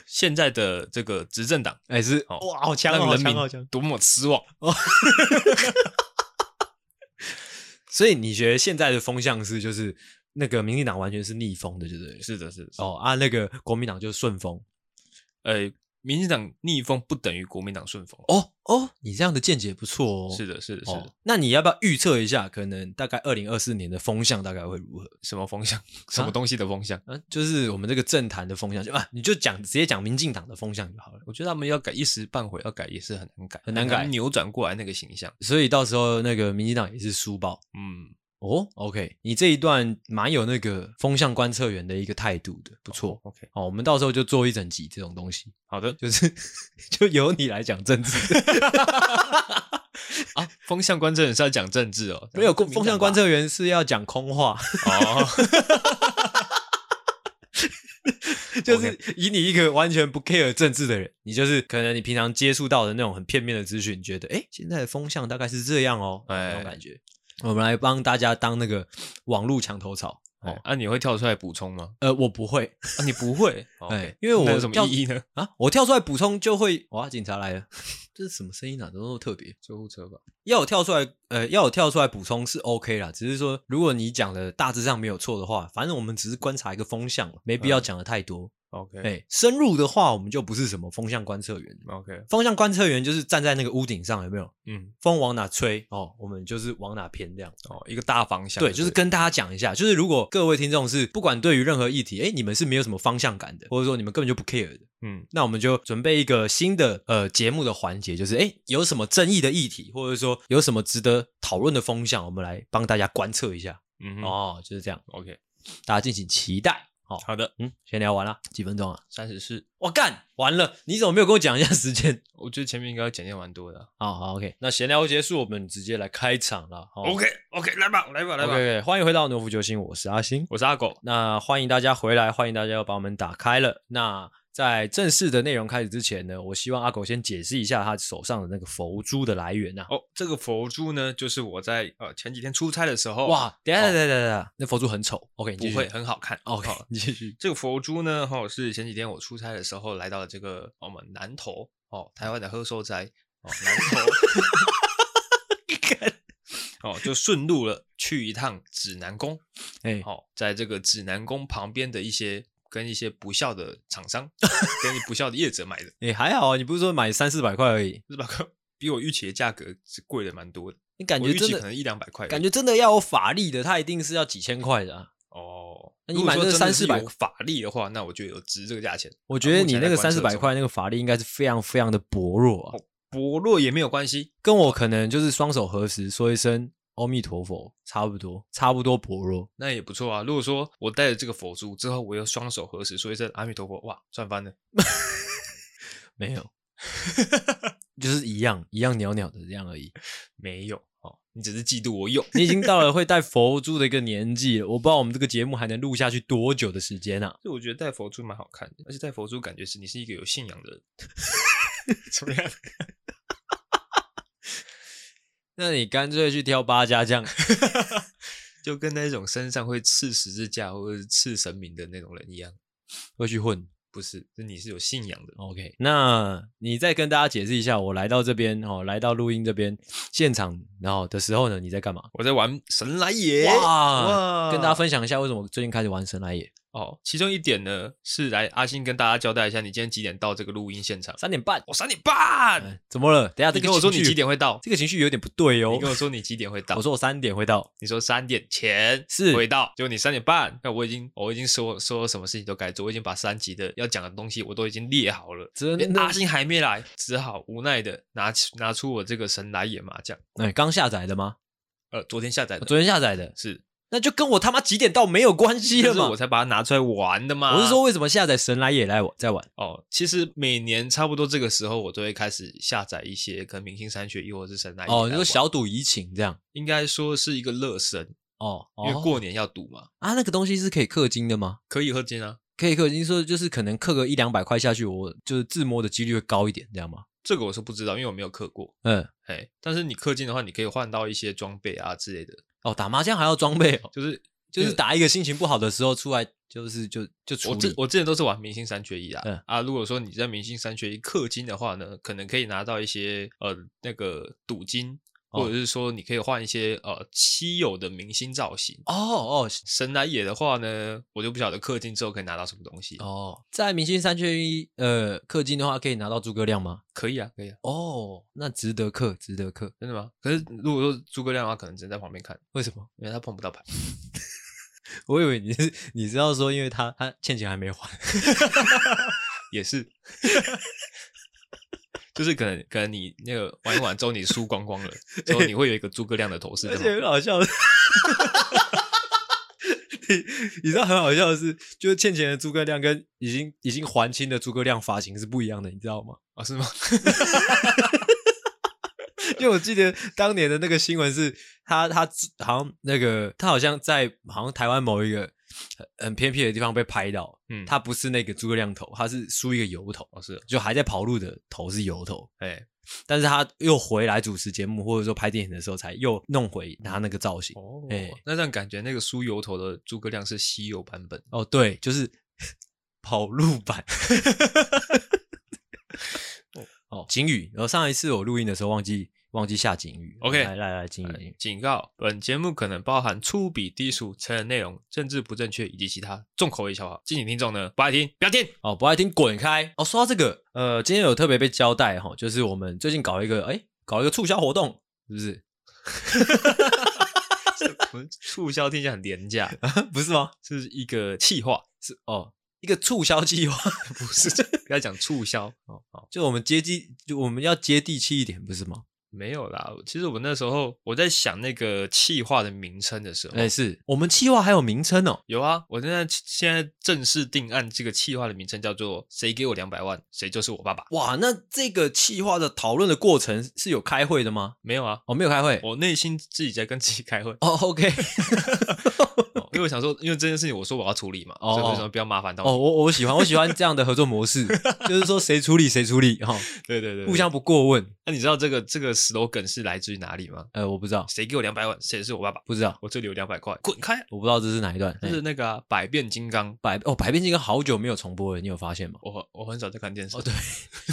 现在的这个执政党还是哇，好强，让人民多么失望哦。[LAUGHS] 所以你觉得现在的风向是，就是那个民进党完全是逆风的，对不对？是的，是的。哦啊，那个国民党就是顺风，诶。民进党逆风不等于国民党顺风哦哦，你这样的见解不错哦。是的，是的，是的。哦、那你要不要预测一下，可能大概二零二四年的风向大概会如何？什么风向？什么东西的风向？嗯、啊啊，就是我们这个政坛的风向，就啊，你就讲直接讲民进党的风向就好了。我觉得他们要改一时半会要改也是很难改，很难改，扭转过来那个形象。所以到时候那个民进党也是输爆。嗯，哦，OK，你这一段蛮有那个风向观测员的一个态度的，不错。OK，好，我们到时候就做一整集这种东西。好的，就是 [LAUGHS] 就由你来讲政治。啊，风向观测员是要讲政治哦，没有，风向观测员是要讲空话。哦，[LAUGHS] 就是以你一个完全不 care 政治的人，你就是可能你平常接触到的那种很片面的资讯，你觉得哎，现在的风向大概是这样哦，哎，那种感觉。我们来帮大家当那个网络墙头草哦。啊，你会跳出来补充吗？呃，我不会。啊，你不会？哎，因为我有什么意义呢？[LAUGHS] 啊，我跳出来补充就会哇，警察来了，这是什么声音啊？怎么那么特别？救护车吧？要我跳出来，呃，要我跳出来补充是 OK 啦。只是说，如果你讲的大致上没有错的话，反正我们只是观察一个风向，没必要讲的太多。OK，哎，深入的话，我们就不是什么风向观测员。OK，风向观测员就是站在那个屋顶上，有没有？嗯，风往哪吹哦，我们就是往哪偏这样。哦，一个大方向。对，就是跟大家讲一下，就是如果各位听众是不管对于任何议题，哎，你们是没有什么方向感的，或者说你们根本就不 care 的，嗯，那我们就准备一个新的呃节目的环节，就是哎，有什么争议的议题，或者说有什么值得讨论的风向，我们来帮大家观测一下。嗯，哦，就是这样。OK，大家敬请期待。好的，嗯，闲聊完了，几分钟啊？三十四。我干，完了，你怎么没有跟我讲一下时间？我觉得前面应该要简练蛮多的。好好，OK，那闲聊结束，我们直接来开场了。OK，OK，来吧，来吧，来吧。OK，欢迎回到《农夫救星》，我是阿星，我是阿狗。那欢迎大家回来，欢迎大家要把我们打开了。那在正式的内容开始之前呢，我希望阿狗先解释一下他手上的那个佛珠的来源呐、啊。哦，这个佛珠呢，就是我在呃前几天出差的时候，哇，等下等下等下，那佛珠很丑，OK，不会很好看，OK，你继续。这个佛珠呢，哈、哦，是前几天我出差的时候来到了这个我们南投哦，台湾的贺寿斋哦，南投，[LAUGHS] 哦，就顺路了去一趟指南宫，哎、欸，好、哦，在这个指南宫旁边的一些。跟一些不孝的厂商，[LAUGHS] 跟不孝的业者买的，哎、欸，还好啊，你不是说买三四百块而已，四百块比我预期的价格是贵了蛮多的。你感觉真的可能一两百块，感觉真的要有法力的，它一定是要几千块的啊。哦，那你买这三四百法力的话，那我觉得有值这个价钱。我觉得你那个三四百块那个法力应该是非常非常的薄弱啊，薄弱也没有关系，跟我可能就是双手合十说一声。阿弥陀佛，差不多，差不多薄弱，那也不错啊。如果说我带着这个佛珠之后，我又双手合十说一声阿弥陀佛，哇，赚翻了。[LAUGHS] 没有，就是一样一样袅袅的这样而已。[LAUGHS] 没有哦，你只是嫉妒我有。你已经到了会戴佛珠的一个年纪了，我不知道我们这个节目还能录下去多久的时间啊。就我觉得戴佛珠蛮好看的，而且戴佛珠感觉是你是一个有信仰的人。[LAUGHS] 怎么样？那你干脆去挑八家将，[LAUGHS] [LAUGHS] 就跟那种身上会刺十字架或者是刺神明的那种人一样，会去混。不是，是你是有信仰的。OK，那你再跟大家解释一下，我来到这边哦，来到录音这边现场，然后的时候呢，你在干嘛？我在玩神来也。哇，哇跟大家分享一下为什么我最近开始玩神来也。哦，其中一点呢是来阿星跟大家交代一下，你今天几点到这个录音现场？三点半。哦，三点半，嗯，怎么了？等下，你跟我说你几点会到？这个情绪有点不对哦。你跟我说你几点会到？我说我三点会到。你说三点前是会到，结果你三点半。那我已经我已经说说什么事情都该做，我已经把三集的要讲的东西我都已经列好了。真的，阿星还没来，只好无奈的拿起拿出我这个神来也麻将。哎，刚下载的吗？呃，昨天下载的，昨天下载的是。那就跟我他妈几点到没有关系了嘛，我才把它拿出来玩的嘛。我是说，为什么下载神来也来我在玩？哦，其实每年差不多这个时候，我都会开始下载一些可能明星三缺一或者是神来也来。哦，你说小赌怡情这样，应该说是一个乐神哦，因为过年要赌嘛。啊，那个东西是可以氪金的吗？可以氪金啊，可以氪金。说就是可能氪个一两百块下去，我就是自摸的几率会高一点，这样吗？这个我是不知道，因为我没有氪过。嗯，哎，但是你氪金的话，你可以换到一些装备啊之类的。哦，打麻将还要装备哦，就是。就是打一个心情不好的时候出来，就是就就。我之我之前都是玩明星三缺一啊。嗯啊，如果说你在明星三缺一氪金的话呢，可能可以拿到一些呃那个赌金，或者是说你可以换一些呃稀有的明星造型。哦哦，神来也的话呢，我就不晓得氪金之后可以拿到什么东西。哦，在明星三缺一呃氪金的话，可以拿到诸葛亮吗？可以啊，可以啊。哦，那值得氪，值得氪，真的吗？可是如果说诸葛亮的话，可能只能在旁边看。为什么？因为他碰不到牌。[LAUGHS] 我以为你是你知道说，因为他他欠钱还没还，也是，[LAUGHS] 就是可能可能你那个玩一玩之后你输光光了，[LAUGHS] 之后你会有一个诸葛亮的头饰，而且很好笑的，你你知道很好笑的是，就是欠钱的诸葛亮跟已经已经还清的诸葛亮发型是不一样的，你知道吗？啊、哦，是吗？[LAUGHS] [LAUGHS] 因为我记得当年的那个新闻是他，他他好像那个他好像在好像台湾某一个很偏僻的地方被拍到，嗯，他不是那个诸葛亮头，他是梳一个油头，哦，是就还在跑路的头是油头，哎，但是他又回来主持节目或者说拍电影的时候，才又弄回他那个造型，哦，哎，那这样感觉那个梳油头的诸葛亮是稀有版本，哦，对，就是 [LAUGHS] 跑路版。[LAUGHS] 哦，警语，然后上一次我录音的时候忘记。忘记下警语。OK，来来来，警语，警告：本节目可能包含粗鄙、低俗、成人内容、政治不正确以及其他重口味笑话，敬请听众呢不爱听不要听哦，不爱听滚开哦。说到这个，呃，今天有特别被交代哈，就是我们最近搞一个哎，搞一个促销活动，是不是？[LAUGHS] 我们促销听起来很廉价，[LAUGHS] 不是吗？是一个气话，是哦，一个促销计划，[LAUGHS] 不是？不要讲促销哦，哦，就我们接地，就我们要接地气一点，不是吗？没有啦，其实我那时候我在想那个企划的名称的时候，哎，是我们企划还有名称哦？有啊，我现在现在正式定案，这个企划的名称叫做“谁给我两百万，谁就是我爸爸”。哇，那这个企划的讨论的过程是有开会的吗？没有啊，我、哦、没有开会，我内心自己在跟自己开会。哦，OK。[LAUGHS] [LAUGHS] 因为我想说，因为这件事情我说我要处理嘛，哦、所以为什么不要麻烦到我？哦，我我喜欢我喜欢这样的合作模式，[LAUGHS] 就是说谁处理谁处理哈。对对对，互相不过问。那、啊、你知道这个这个 slogan 是来自于哪里吗？呃，我不知道。谁给我两百万，谁是我爸爸？不知道。我这里有两百块，滚开！我不知道这是哪一段，就是那个、啊《百变金刚》百哦，《百变金刚》好久没有重播了，你有发现吗？我我很少在看电视。哦，对，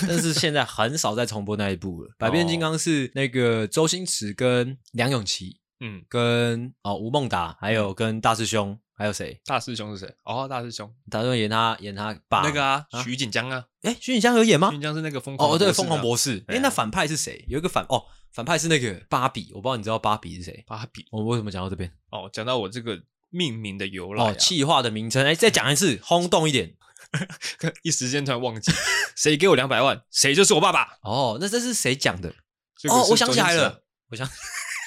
但是现在很少在重播那一部了。《百变金刚》是那个周星驰跟梁咏琪，嗯，跟哦吴孟达，还有跟大师兄。还有谁？大师兄是谁？哦，大师兄，大师兄演他演他爸那个啊，徐锦江啊。哎，徐锦江有演吗？徐锦江是那个疯狂哦，对，疯狂博士。哎，那反派是谁？有一个反哦，反派是那个芭比。我不知道你知道芭比是谁？芭比。我为什么讲到这边？哦，讲到我这个命名的由来，哦，气化的名称。哎，再讲一次，轰动一点。[LAUGHS] 一时间突然忘记，谁给我两百万，谁就是我爸爸。哦，那这是谁讲的？哦，[LAUGHS] 我想起来了，我想，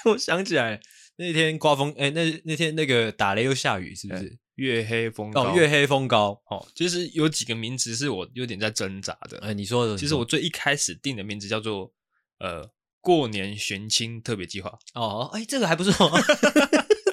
我想起来那天刮风，哎，那那天那个打雷又下雨，是不是？月黑风高哦，月黑风高哦，其实有几个名词是我有点在挣扎的。哎，你说的，其实我最一开始定的名字叫做呃过年寻亲特别计划。哦，哎，这个还不错，[LAUGHS]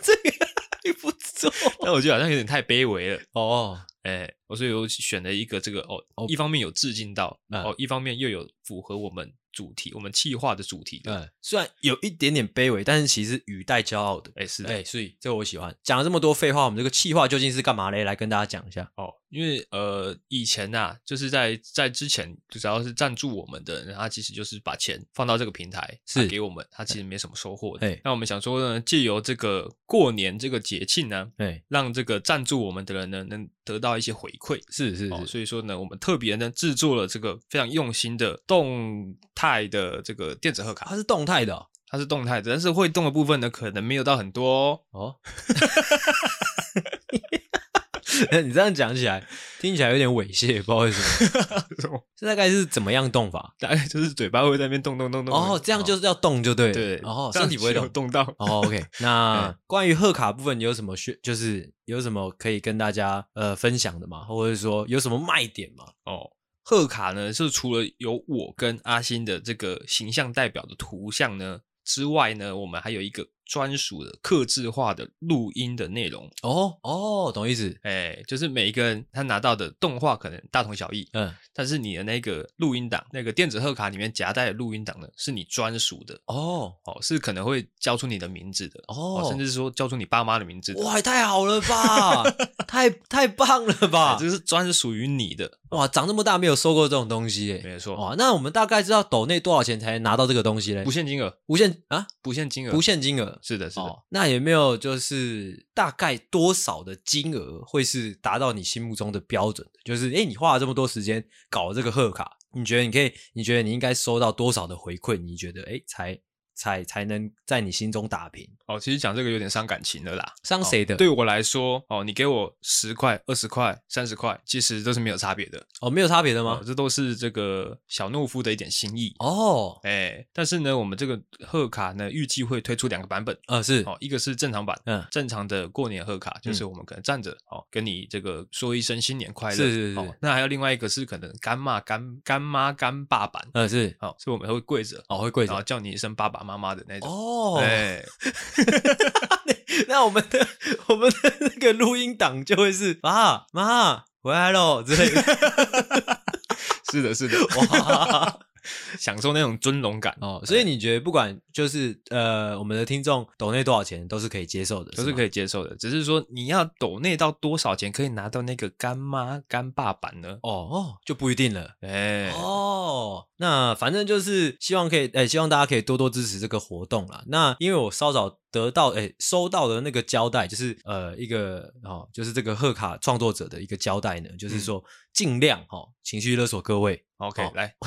这个还不错，[LAUGHS] 但我觉得好像有点太卑微了。哦，哎，我所以我选了一个这个哦，一方面有致敬到，哦，一方面又有符合我们。主题，我们企划的主题，对，虽然有一点点卑微，但是其实语带骄傲的，哎，是，哎，所以这个我喜欢。讲了这么多废话，我们这个企划究竟是干嘛嘞？来跟大家讲一下哦。因为呃，以前呐、啊，就是在在之前，就只要是赞助我们的人，他其实就是把钱放到这个平台，是给我们，他其实没什么收获的。哎，那我们想说呢，借由这个过年这个节庆呢，哎，让这个赞助我们的人呢，能得到一些回馈。是是是、哦，所以说呢，我们特别呢制作了这个非常用心的动态的这个电子贺卡。它是动态的、哦，它是动态的，但是会动的部分呢，可能没有到很多哦。哦 [LAUGHS] 你这样讲起来，听起来有点猥亵，不知道为 [LAUGHS] 什么。这大概是怎么样动法？大概就是嘴巴会在那边动动动动。哦，这样就是要动就对。对，哦，身体不会动动到。哦，OK。[LAUGHS] 那关于贺卡部分，你有什么学？就是有什么可以跟大家呃分享的吗？或者说有什么卖点吗？哦，贺卡呢，是除了有我跟阿星的这个形象代表的图像呢之外呢，我们还有一个。专属的、客制化的录音的内容哦哦，懂意思？哎，就是每一个人他拿到的动画可能大同小异，嗯，但是你的那个录音档、那个电子贺卡里面夹带的录音档呢，是你专属的哦哦，是可能会叫出你的名字的哦，甚至是说叫出你爸妈的名字的。哇，太好了吧，[LAUGHS] 太太棒了吧，这是专属于你的。哇，长这么大没有收过这种东西，哎，没错。哇，那我们大概知道抖内多少钱才能拿到这个东西嘞？不限金额，无限啊，不限金额，不限金额。是的，是的。那有没有就是大概多少的金额会是达到你心目中的标准？就是，诶，你花了这么多时间搞这个贺卡，你觉得你可以？你觉得你应该收到多少的回馈？你觉得，诶，才才才能在你心中打平。哦，其实讲这个有点伤感情的啦，伤谁的？对我来说，哦，你给我十块、二十块、三十块，其实都是没有差别的。哦，没有差别的吗？哦，这都是这个小懦夫的一点心意。哦，哎，但是呢，我们这个贺卡呢，预计会推出两个版本。呃，是，哦，一个是正常版，嗯，正常的过年贺卡，就是我们可能站着，哦，跟你这个说一声新年快乐。是是是。哦，那还有另外一个是可能干妈干干妈干爸版。呃，是，哦，所以我们会跪着，哦，会跪着，然后叫你一声爸爸妈妈的那种。哦，对。[LAUGHS] 那我们的我们的那个录音档就会是爸妈回来喽之类的，[LAUGHS] 是的，是的，哇。[LAUGHS] 享受那种尊荣感哦，所以你觉得不管就是呃，我们的听众抖内多少钱都是可以接受的，都是可以接受的，只是说你要抖内到多少钱可以拿到那个干妈干爸版呢？哦哦，就不一定了，哎哦，那反正就是希望可以哎，希望大家可以多多支持这个活动啦。那因为我稍早得到哎收到的那个交代，就是呃一个哦，就是这个贺卡创作者的一个交代呢，就是说尽量哦情绪勒索各位，OK 来。[LAUGHS]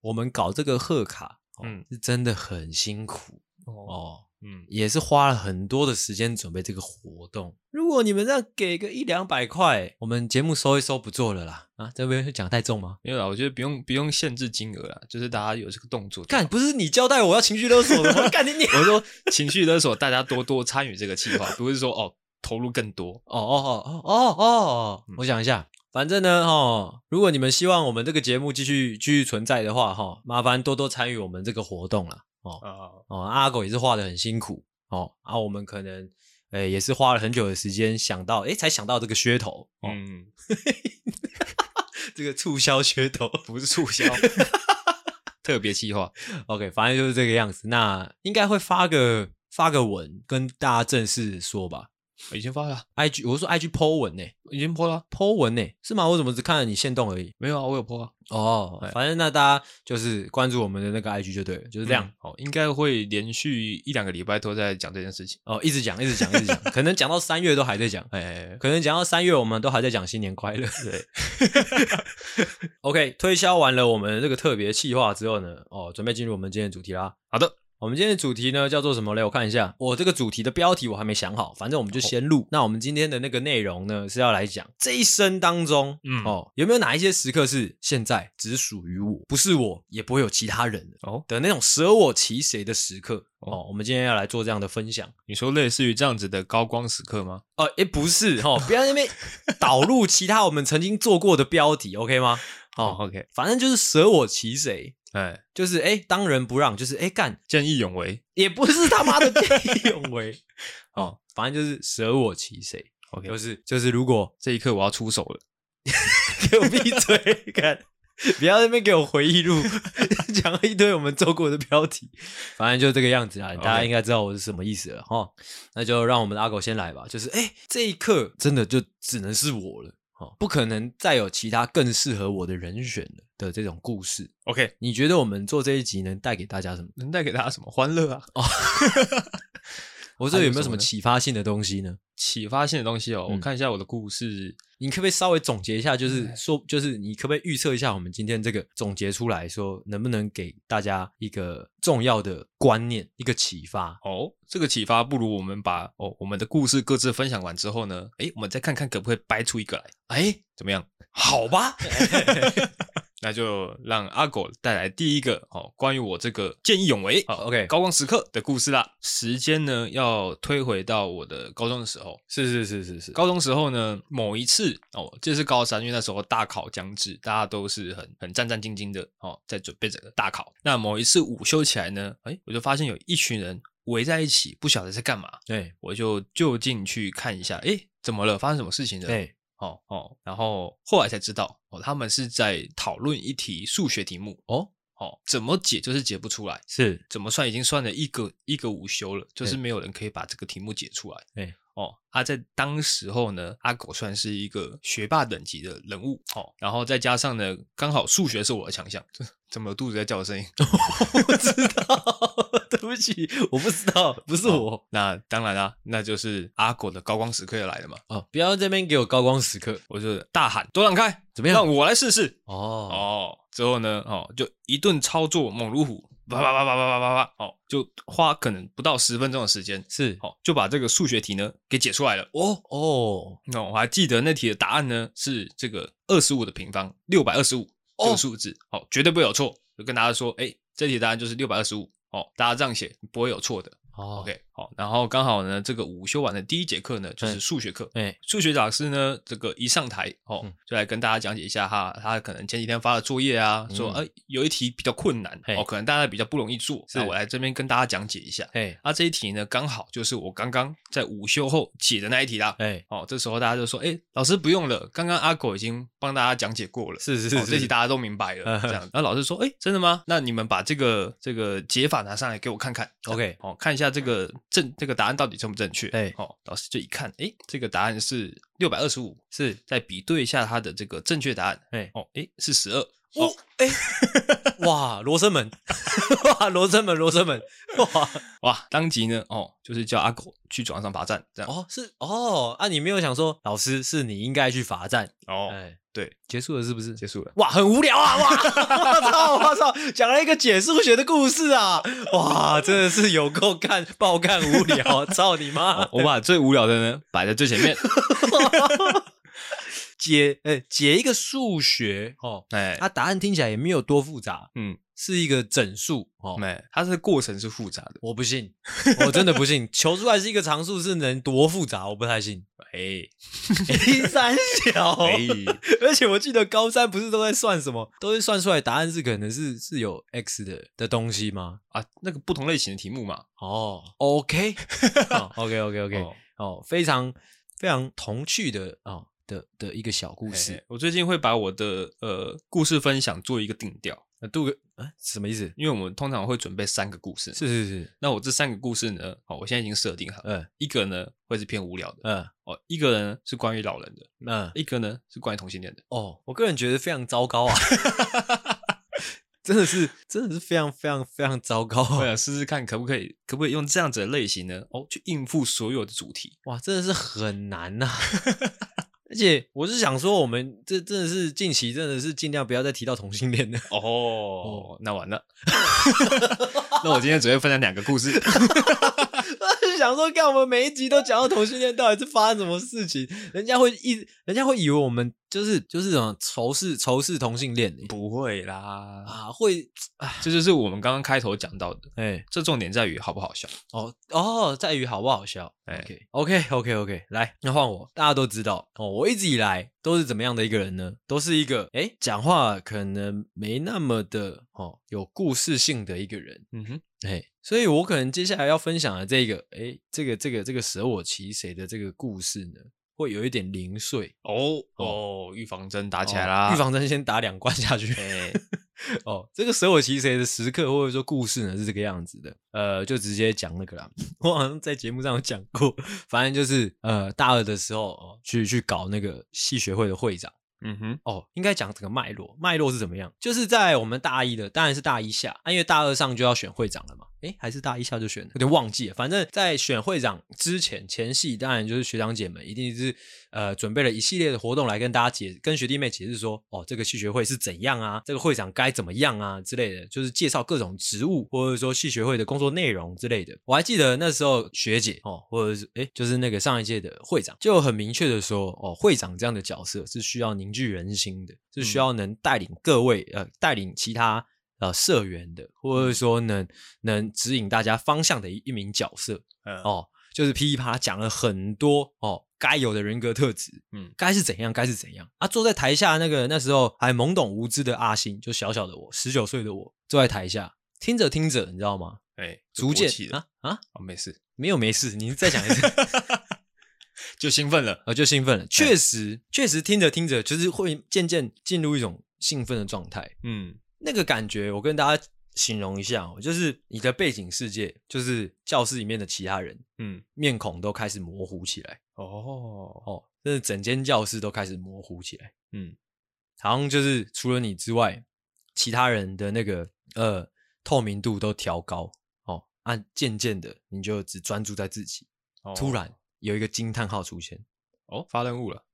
我们搞这个贺卡，嗯，是真的很辛苦哦，哦，嗯，也是花了很多的时间准备这个活动。如果你们这样给个一两百块，我们节目收一收不做了啦。啊，这边讲太重吗？没有啦，我觉得不用不用限制金额啦，就是大家有这个动作。干，不是你交代我要情绪勒索的吗？[LAUGHS] 干你你，我说情绪勒索，大家多多参与这个计划，不是说哦投入更多。哦哦哦哦哦哦，我想一下。反正呢，哈，如果你们希望我们这个节目继续继续存在的话，哈，麻烦多多参与我们这个活动啦。哦哦，阿狗也是画的很辛苦，哦，啊，我们可能，哎，也是花了很久的时间想到，哎，才想到这个噱头，嗯，[LAUGHS] 这个促销噱头 [LAUGHS] 不是促销，[LAUGHS] 特别计划，OK，反正就是这个样子，那应该会发个发个文跟大家正式说吧。已经发了，IG，我说 IG po 文呢，已经 po 了，po 文呢，是吗？我怎么只看了你现动而已？没有啊，我有 po 啊。哦，反正那大家就是关注我们的那个 IG 就对了，就是这样。哦，应该会连续一两个礼拜都在讲这件事情。哦，一直讲，一直讲，一直讲，[LAUGHS] 可能讲到三月都还在讲。[LAUGHS] 哎，可能讲到三月我们都还在讲新年快乐。对。[LAUGHS] OK，推销完了我们这个特别企划之后呢，哦，准备进入我们今天的主题啦。好的。我们今天的主题呢叫做什么嘞？我看一下，我这个主题的标题我还没想好，反正我们就先录。哦、那我们今天的那个内容呢是要来讲这一生当中，嗯哦，有没有哪一些时刻是现在只属于我，不是我也不会有其他人的哦的那种舍我其谁的时刻哦，哦？我们今天要来做这样的分享。你说类似于这样子的高光时刻吗？哦，诶，不是哦，不要在那边导入其他我们曾经做过的标题，OK 吗？[LAUGHS] 哦，OK，反正就是舍我其谁。哎，就是哎，当仁不让，就是哎干见义勇为，也不是他妈的见义勇为，[LAUGHS] 哦，反正就是舍我其谁，OK，就是就是，如果这一刻我要出手了，[LAUGHS] 给我闭嘴，干，不要在那边给我回忆录，[LAUGHS] 讲了一堆我们做过的标题，反正就这个样子啊大家应该知道我是什么意思了哈，那就让我们的阿狗先来吧，就是哎，这一刻真的就只能是我了。哦，不可能再有其他更适合我的人选了的这种故事。OK，你觉得我们做这一集能带给大家什么？能带给大家什么欢乐啊？哦，[LAUGHS] 我说有没有什么启发性的东西呢？启发性的东西哦，我看一下我的故事。你可不可以稍微总结一下？就是说，就是你可不可以预测一下，我们今天这个总结出来说，能不能给大家一个重要的观念，一个启发？哦，这个启发不如我们把哦我们的故事各自分享完之后呢，诶，我们再看看可不可以掰出一个来？诶，怎么样？好吧。[LAUGHS] 那就让阿狗带来第一个哦，关于我这个见义勇为，好，OK，高光时刻的故事啦。时间呢，要推回到我的高中的时候，是是是是是，高中时候呢，某一次哦，这是高三，因为那时候大考将至，大家都是很很战战兢兢的哦，在准备这个大考。那某一次午休起来呢，哎，我就发现有一群人围在一起，不晓得在干嘛。对，我就就近去看一下，哎，怎么了？发生什么事情了？对。哦哦，然后后来才知道，哦，他们是在讨论一题数学题目。哦哦，怎么解就是解不出来，是怎么算已经算了一个一个午休了，就是没有人可以把这个题目解出来。对哦，他、啊、在当时候呢，阿狗算是一个学霸等级的人物。哦，然后再加上呢，刚好数学是我的强项。[LAUGHS] 怎么有肚子在叫的声音？[LAUGHS] 我不知道，[LAUGHS] 对不起，我不知道，不是我。哦、那当然啦，那就是阿狗的高光时刻要来了嘛。哦，不要这边给我高光时刻，我就大喊都让开，怎么样？让我来试试。哦哦，之后呢，哦，就一顿操作猛如虎，叭叭叭叭叭叭叭叭，哦，就花可能不到十分钟的时间，是，哦，就把这个数学题呢给解出来了。哦哦，那我还记得那题的答案呢是这个二十五的平方，六百二十五这个数字，哦，绝对不会有错。就跟大家说，哎，这题答案就是六百二十五，哦，大家这样写不会有错的。哦，OK，好，然后刚好呢，这个午休完的第一节课呢，就是数学课。哎，数学老师呢，这个一上台，哦，就来跟大家讲解一下哈，他可能前几天发的作业啊，说，哎，有一题比较困难，哦，可能大家比较不容易做，那我来这边跟大家讲解一下。哎，那这一题呢，刚好就是我刚刚在午休后解的那一题啦。哎，哦，这时候大家就说，哎，老师不用了，刚刚阿狗已经帮大家讲解过了，是是是，这题大家都明白了，[LAUGHS] 这样。然后老师说，哎，真的吗？那你们把这个这个解法拿上来给我看看。OK，哦，看一下这个正。这个答案到底正不正确？哎，哦，老师就一看，哎，这个答案是六百二十五，是再比对一下它的这个正确答案，哎，哦，哎，是十二，哦，哎，[LAUGHS] 哇，罗生门，哇，罗生门，罗生门，哇 [LAUGHS] 哇，当即呢，哦，就是叫阿狗去床上罚站，这样，哦，是，哦，啊，你没有想说，老师是你应该去罚站，哦，哎。对，结束了是不是？结束了。哇，很无聊啊！哇，我 [LAUGHS] 操，我操，讲了一个解数学的故事啊！哇，真的是有够看，爆干无聊，操你妈！我把最无聊的呢摆在最前面。解，哎，解一个数学哦，哎，它答案听起来也没有多复杂，嗯。是一个整数哦，没，它是过程是复杂的，我不信，我真的不信，求出来是一个常数是能多复杂，我不太信。哎，A [LAUGHS] 三小，而且我记得高三不是都在算什么，都是算出来答案是可能是是有 x 的的东西吗？啊，那个不同类型的题目嘛。哦，OK，OK，OK，OK，[LAUGHS] 哦，非常非常童趣的哦的的一个小故事。我最近会把我的呃故事分享做一个定调。那杜哥，啊，什么意思？因为我们通常会准备三个故事，是是是。那我这三个故事呢，哦，我现在已经设定好，嗯，一个呢会是偏无聊的，嗯，哦，一个呢是关于老人的，嗯，一个呢是关于同性恋的。哦，我个人觉得非常糟糕啊，[LAUGHS] 真的是，真的是非常非常非常糟糕。我想试试看，可不可以，可不可以用这样子的类型呢？哦，去应付所有的主题。哇，真的是很难呐。[LAUGHS] 而且我是想说，我们这真的是近期真的是尽量不要再提到同性恋了。哦，[LAUGHS] 那完了。[LAUGHS] 那我今天只会分享两个故事。[LAUGHS] 我是想说，看我们每一集都讲到同性恋，到底是发生什么事情？人家会一，人家会以为我们就是就是什么仇视仇视同性恋。不会啦，啊，会，[TSK] 这就是我们刚刚开头讲到的。哎，这重点在于好不好笑。哦哦，在于好不好笑。哎，OK OK OK OK，来，那换我。大家都知道哦，我一直以来都是怎么样的一个人呢？都是一个哎，讲话可能没那么的哦有故事性的一个人。嗯哼，哎。所以，我可能接下来要分享的这个，哎，这个这个这个舍我其谁的这个故事呢，会有一点零碎哦哦，预防针打起来啦，预防针先打两关下去。哦，这个舍我其谁的时刻或者说故事呢，是这个样子的，呃，就直接讲那个啦。我好像在节目上有讲过，反正就是呃，大二的时候哦，去去搞那个系学会的会长。嗯哼，哦，应该讲整个脉络，脉络是怎么样？就是在我们大一的，当然是大一下，啊，因为大二上就要选会长了嘛。诶，还是大一下就选，有点忘记了。反正，在选会长之前，前戏当然就是学长姐们一定是呃准备了一系列的活动来跟大家解，跟学弟妹解释说，哦，这个系学会是怎样啊，这个会长该怎么样啊之类的，就是介绍各种职务或者说系学会的工作内容之类的。我还记得那时候学姐哦，或者是哎，就是那个上一届的会长，就很明确的说，哦，会长这样的角色是需要凝聚人心的，是需要能带领各位呃带领其他。呃，社员的，或者说能能指引大家方向的一一名角色，嗯、哦，就是噼里啪啦讲了很多哦，该有的人格特质，嗯，该是怎样，该是怎样。啊？坐在台下那个那时候还懵懂无知的阿星，就小小的我，十九岁的我，坐在台下听着听着，你知道吗？哎、欸，逐渐啊啊，哦，没事，没有没事，你再讲一次，[LAUGHS] 就兴奋了，啊、哦，就兴奋了，确实确实听着听着，就是会渐渐进入一种兴奋的状态，嗯。那个感觉，我跟大家形容一下哦，就是你的背景世界，就是教室里面的其他人，嗯，面孔都开始模糊起来，哦。哦，就是整间教室都开始模糊起来，嗯，好像就是除了你之外，其他人的那个呃透明度都调高，哦，按渐渐的你就只专注在自己，哦，突然有一个惊叹号出现，哦，发任务了。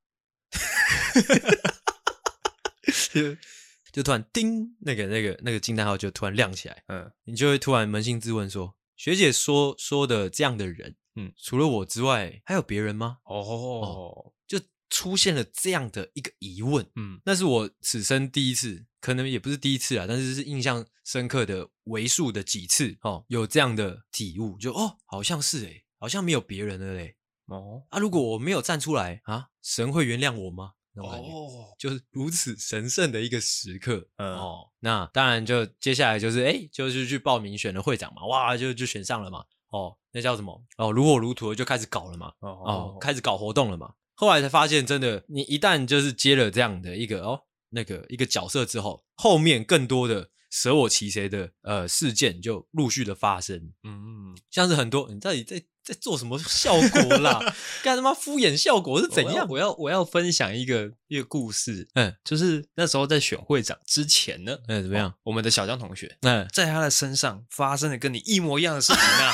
[LAUGHS] 就突然叮，那个那个那个惊叹号就突然亮起来，嗯，你就会突然扪心自问说，学姐说说的这样的人，嗯，除了我之外，还有别人吗？哦，哦，就出现了这样的一个疑问，嗯，那是我此生第一次，可能也不是第一次啊，但是是印象深刻的为数的几次，哦，有这样的体悟，就哦，好像是诶，好像没有别人了嘞，哦，啊，如果我没有站出来啊，神会原谅我吗？那种感觉哦，就是如此神圣的一个时刻，嗯哦，那当然就接下来就是哎，就是去报名选了会长嘛，哇，就就选上了嘛，哦，那叫什么？哦，如火如荼的就开始搞了嘛，哦，哦，哦，开始搞活动了嘛。后来才发现，真的，你一旦就是接了这样的一个哦，那个一个角色之后，后面更多的舍我其谁的呃事件就陆续的发生，嗯，像是很多你到底在。在做什么效果啦？[LAUGHS] 干他妈敷衍效果是怎样？我要我要，我要分享一个一个故事，嗯，就是那时候在选会长之前呢，嗯，怎么样？我们的小江同学，嗯，在他的身上发生了跟你一模一样的事情啊！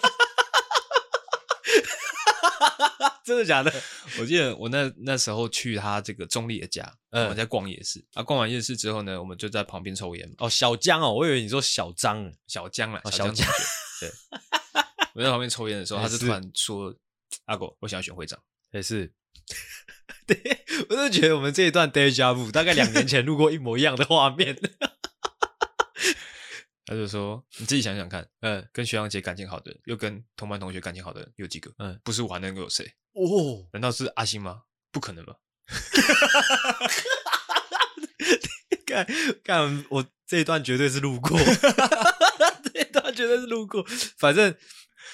[LAUGHS] [LAUGHS] 真的假的？[LAUGHS] 我记得我那那时候去他这个中立的家，嗯，我们在逛夜市啊，逛完夜市之后呢，我们就在旁边抽烟。哦，小江哦，我以为你说小张，小江啊，小江，[LAUGHS] 对。我在旁边抽烟的时候，他就突然说：“阿狗，我想要选会长。”也是，对，我就觉得我们这一段 deja vu 大概两年前录过一模一样的画面。他就说：“你自己想想看，嗯，跟学长姐感情好的，又跟同班同学感情好的有几个？嗯，不是我还能够有谁？哦，难道是阿星吗？不可能吧？[LAUGHS] 看看我这一段绝对是路过，[LAUGHS] 这一段绝对是路过，反正。”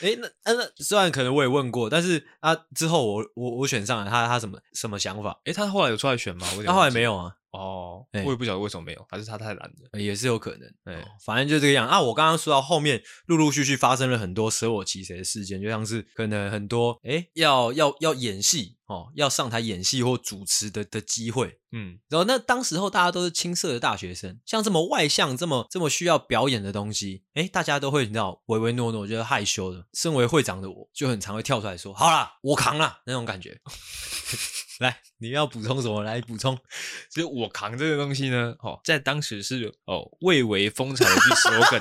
诶那那虽然可能我也问过，但是啊之后我我我选上了，他他什么什么想法？诶他后来有出来选吗？他后来没有啊。哦，我也不晓得为什么没有，还是他太懒了，也是有可能。哎，反正就这个样啊。我刚刚说到后面，陆陆续续发生了很多舍我其谁的事件，就像是可能很多哎要要要演戏哦，要上台演戏或主持的的机会。嗯，然后那当时候大家都是青涩的大学生，像这么外向、这么这么需要表演的东西，哎，大家都会你知道唯唯诺诺，觉得害羞的。身为会长的我，就很常会跳出来说：“好啦，我扛啦。”那种感觉。来，你要补充什么？来补充。其实我扛这个东西呢，哦，在当时是哦蔚为风潮的句 slogan，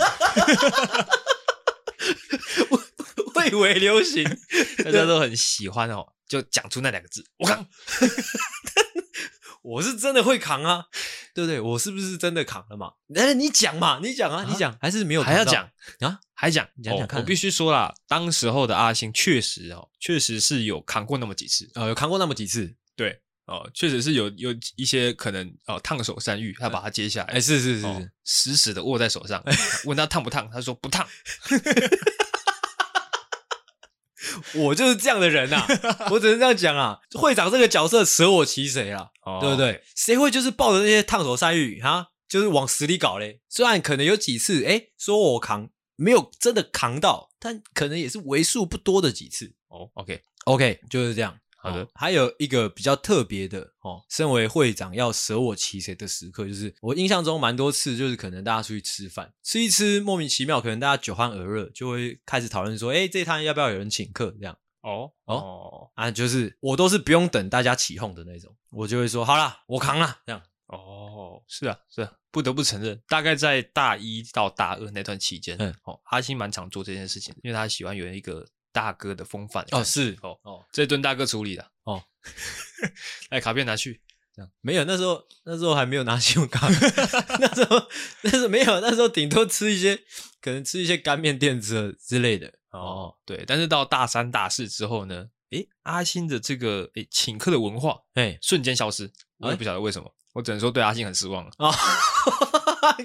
[LAUGHS] 蔚为流行，大家都很喜欢哦，就讲出那两个字，我扛。[LAUGHS] 我是真的会扛啊，对不对？我是不是真的扛了嘛？来，你讲嘛，你讲啊，你讲，还是没有还要讲啊？还讲？讲讲看。我必须说啦，当时候的阿星确实哦，确实是有扛过那么几次啊，有扛过那么几次。对哦，确实是有有一些可能哦，烫手山芋，他把它接下来，哎，是是是，死死的握在手上，问他烫不烫，他说不烫。[LAUGHS] 我就是这样的人呐，我只能这样讲啊。会长这个角色舍我其谁啊？对不对？谁会就是抱着那些烫手山芋哈，就是往死里搞嘞？虽然可能有几次，哎，说我扛，没有真的扛到，但可能也是为数不多的几次。哦，OK，OK，就是这样。好的，还有一个比较特别的哦，身为会长要舍我其谁的时刻，就是我印象中蛮多次，就是可能大家出去吃饭，吃一吃莫名其妙，可能大家酒酣耳热，就会开始讨论说，哎，这一摊要不要有人请客？这样哦哦啊，就是我都是不用等大家起哄的那种，我就会说好啦，我扛啦，这样哦，是啊是啊，不得不承认，大概在大一到大二那段期间，嗯，哦，阿星蛮常做这件事情，因为他喜欢有一个。大哥的风范哦，是哦哦，这顿大哥处理的哦，来卡片拿去，这样没有，那时候那时候还没有拿信用卡，[LAUGHS] 那时候那时候没有，那时候顶多吃一些，可能吃一些干面店之之类的哦，对，但是到大三大四之后呢，诶，阿星的这个诶请客的文化，哎，瞬间消失，我也不晓得为什么，我只能说对阿星很失望了啊。[LAUGHS]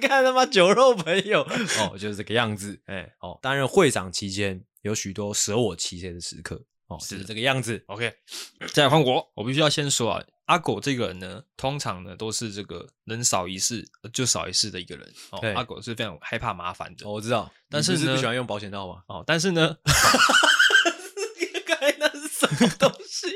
看他妈酒肉朋友哦，就是这个样子，哎哦，担任会长期间。有许多舍我其谁的时刻哦，是这个样子。OK，再来换我，我必须要先说啊，阿狗这个人呢，通常呢都是这个能少一事就少一事的一个人。哦，阿狗是非常害怕麻烦的。哦，我知道，但是呢，不喜欢用保险套吗？哦，但是呢，刚才那是什么东西？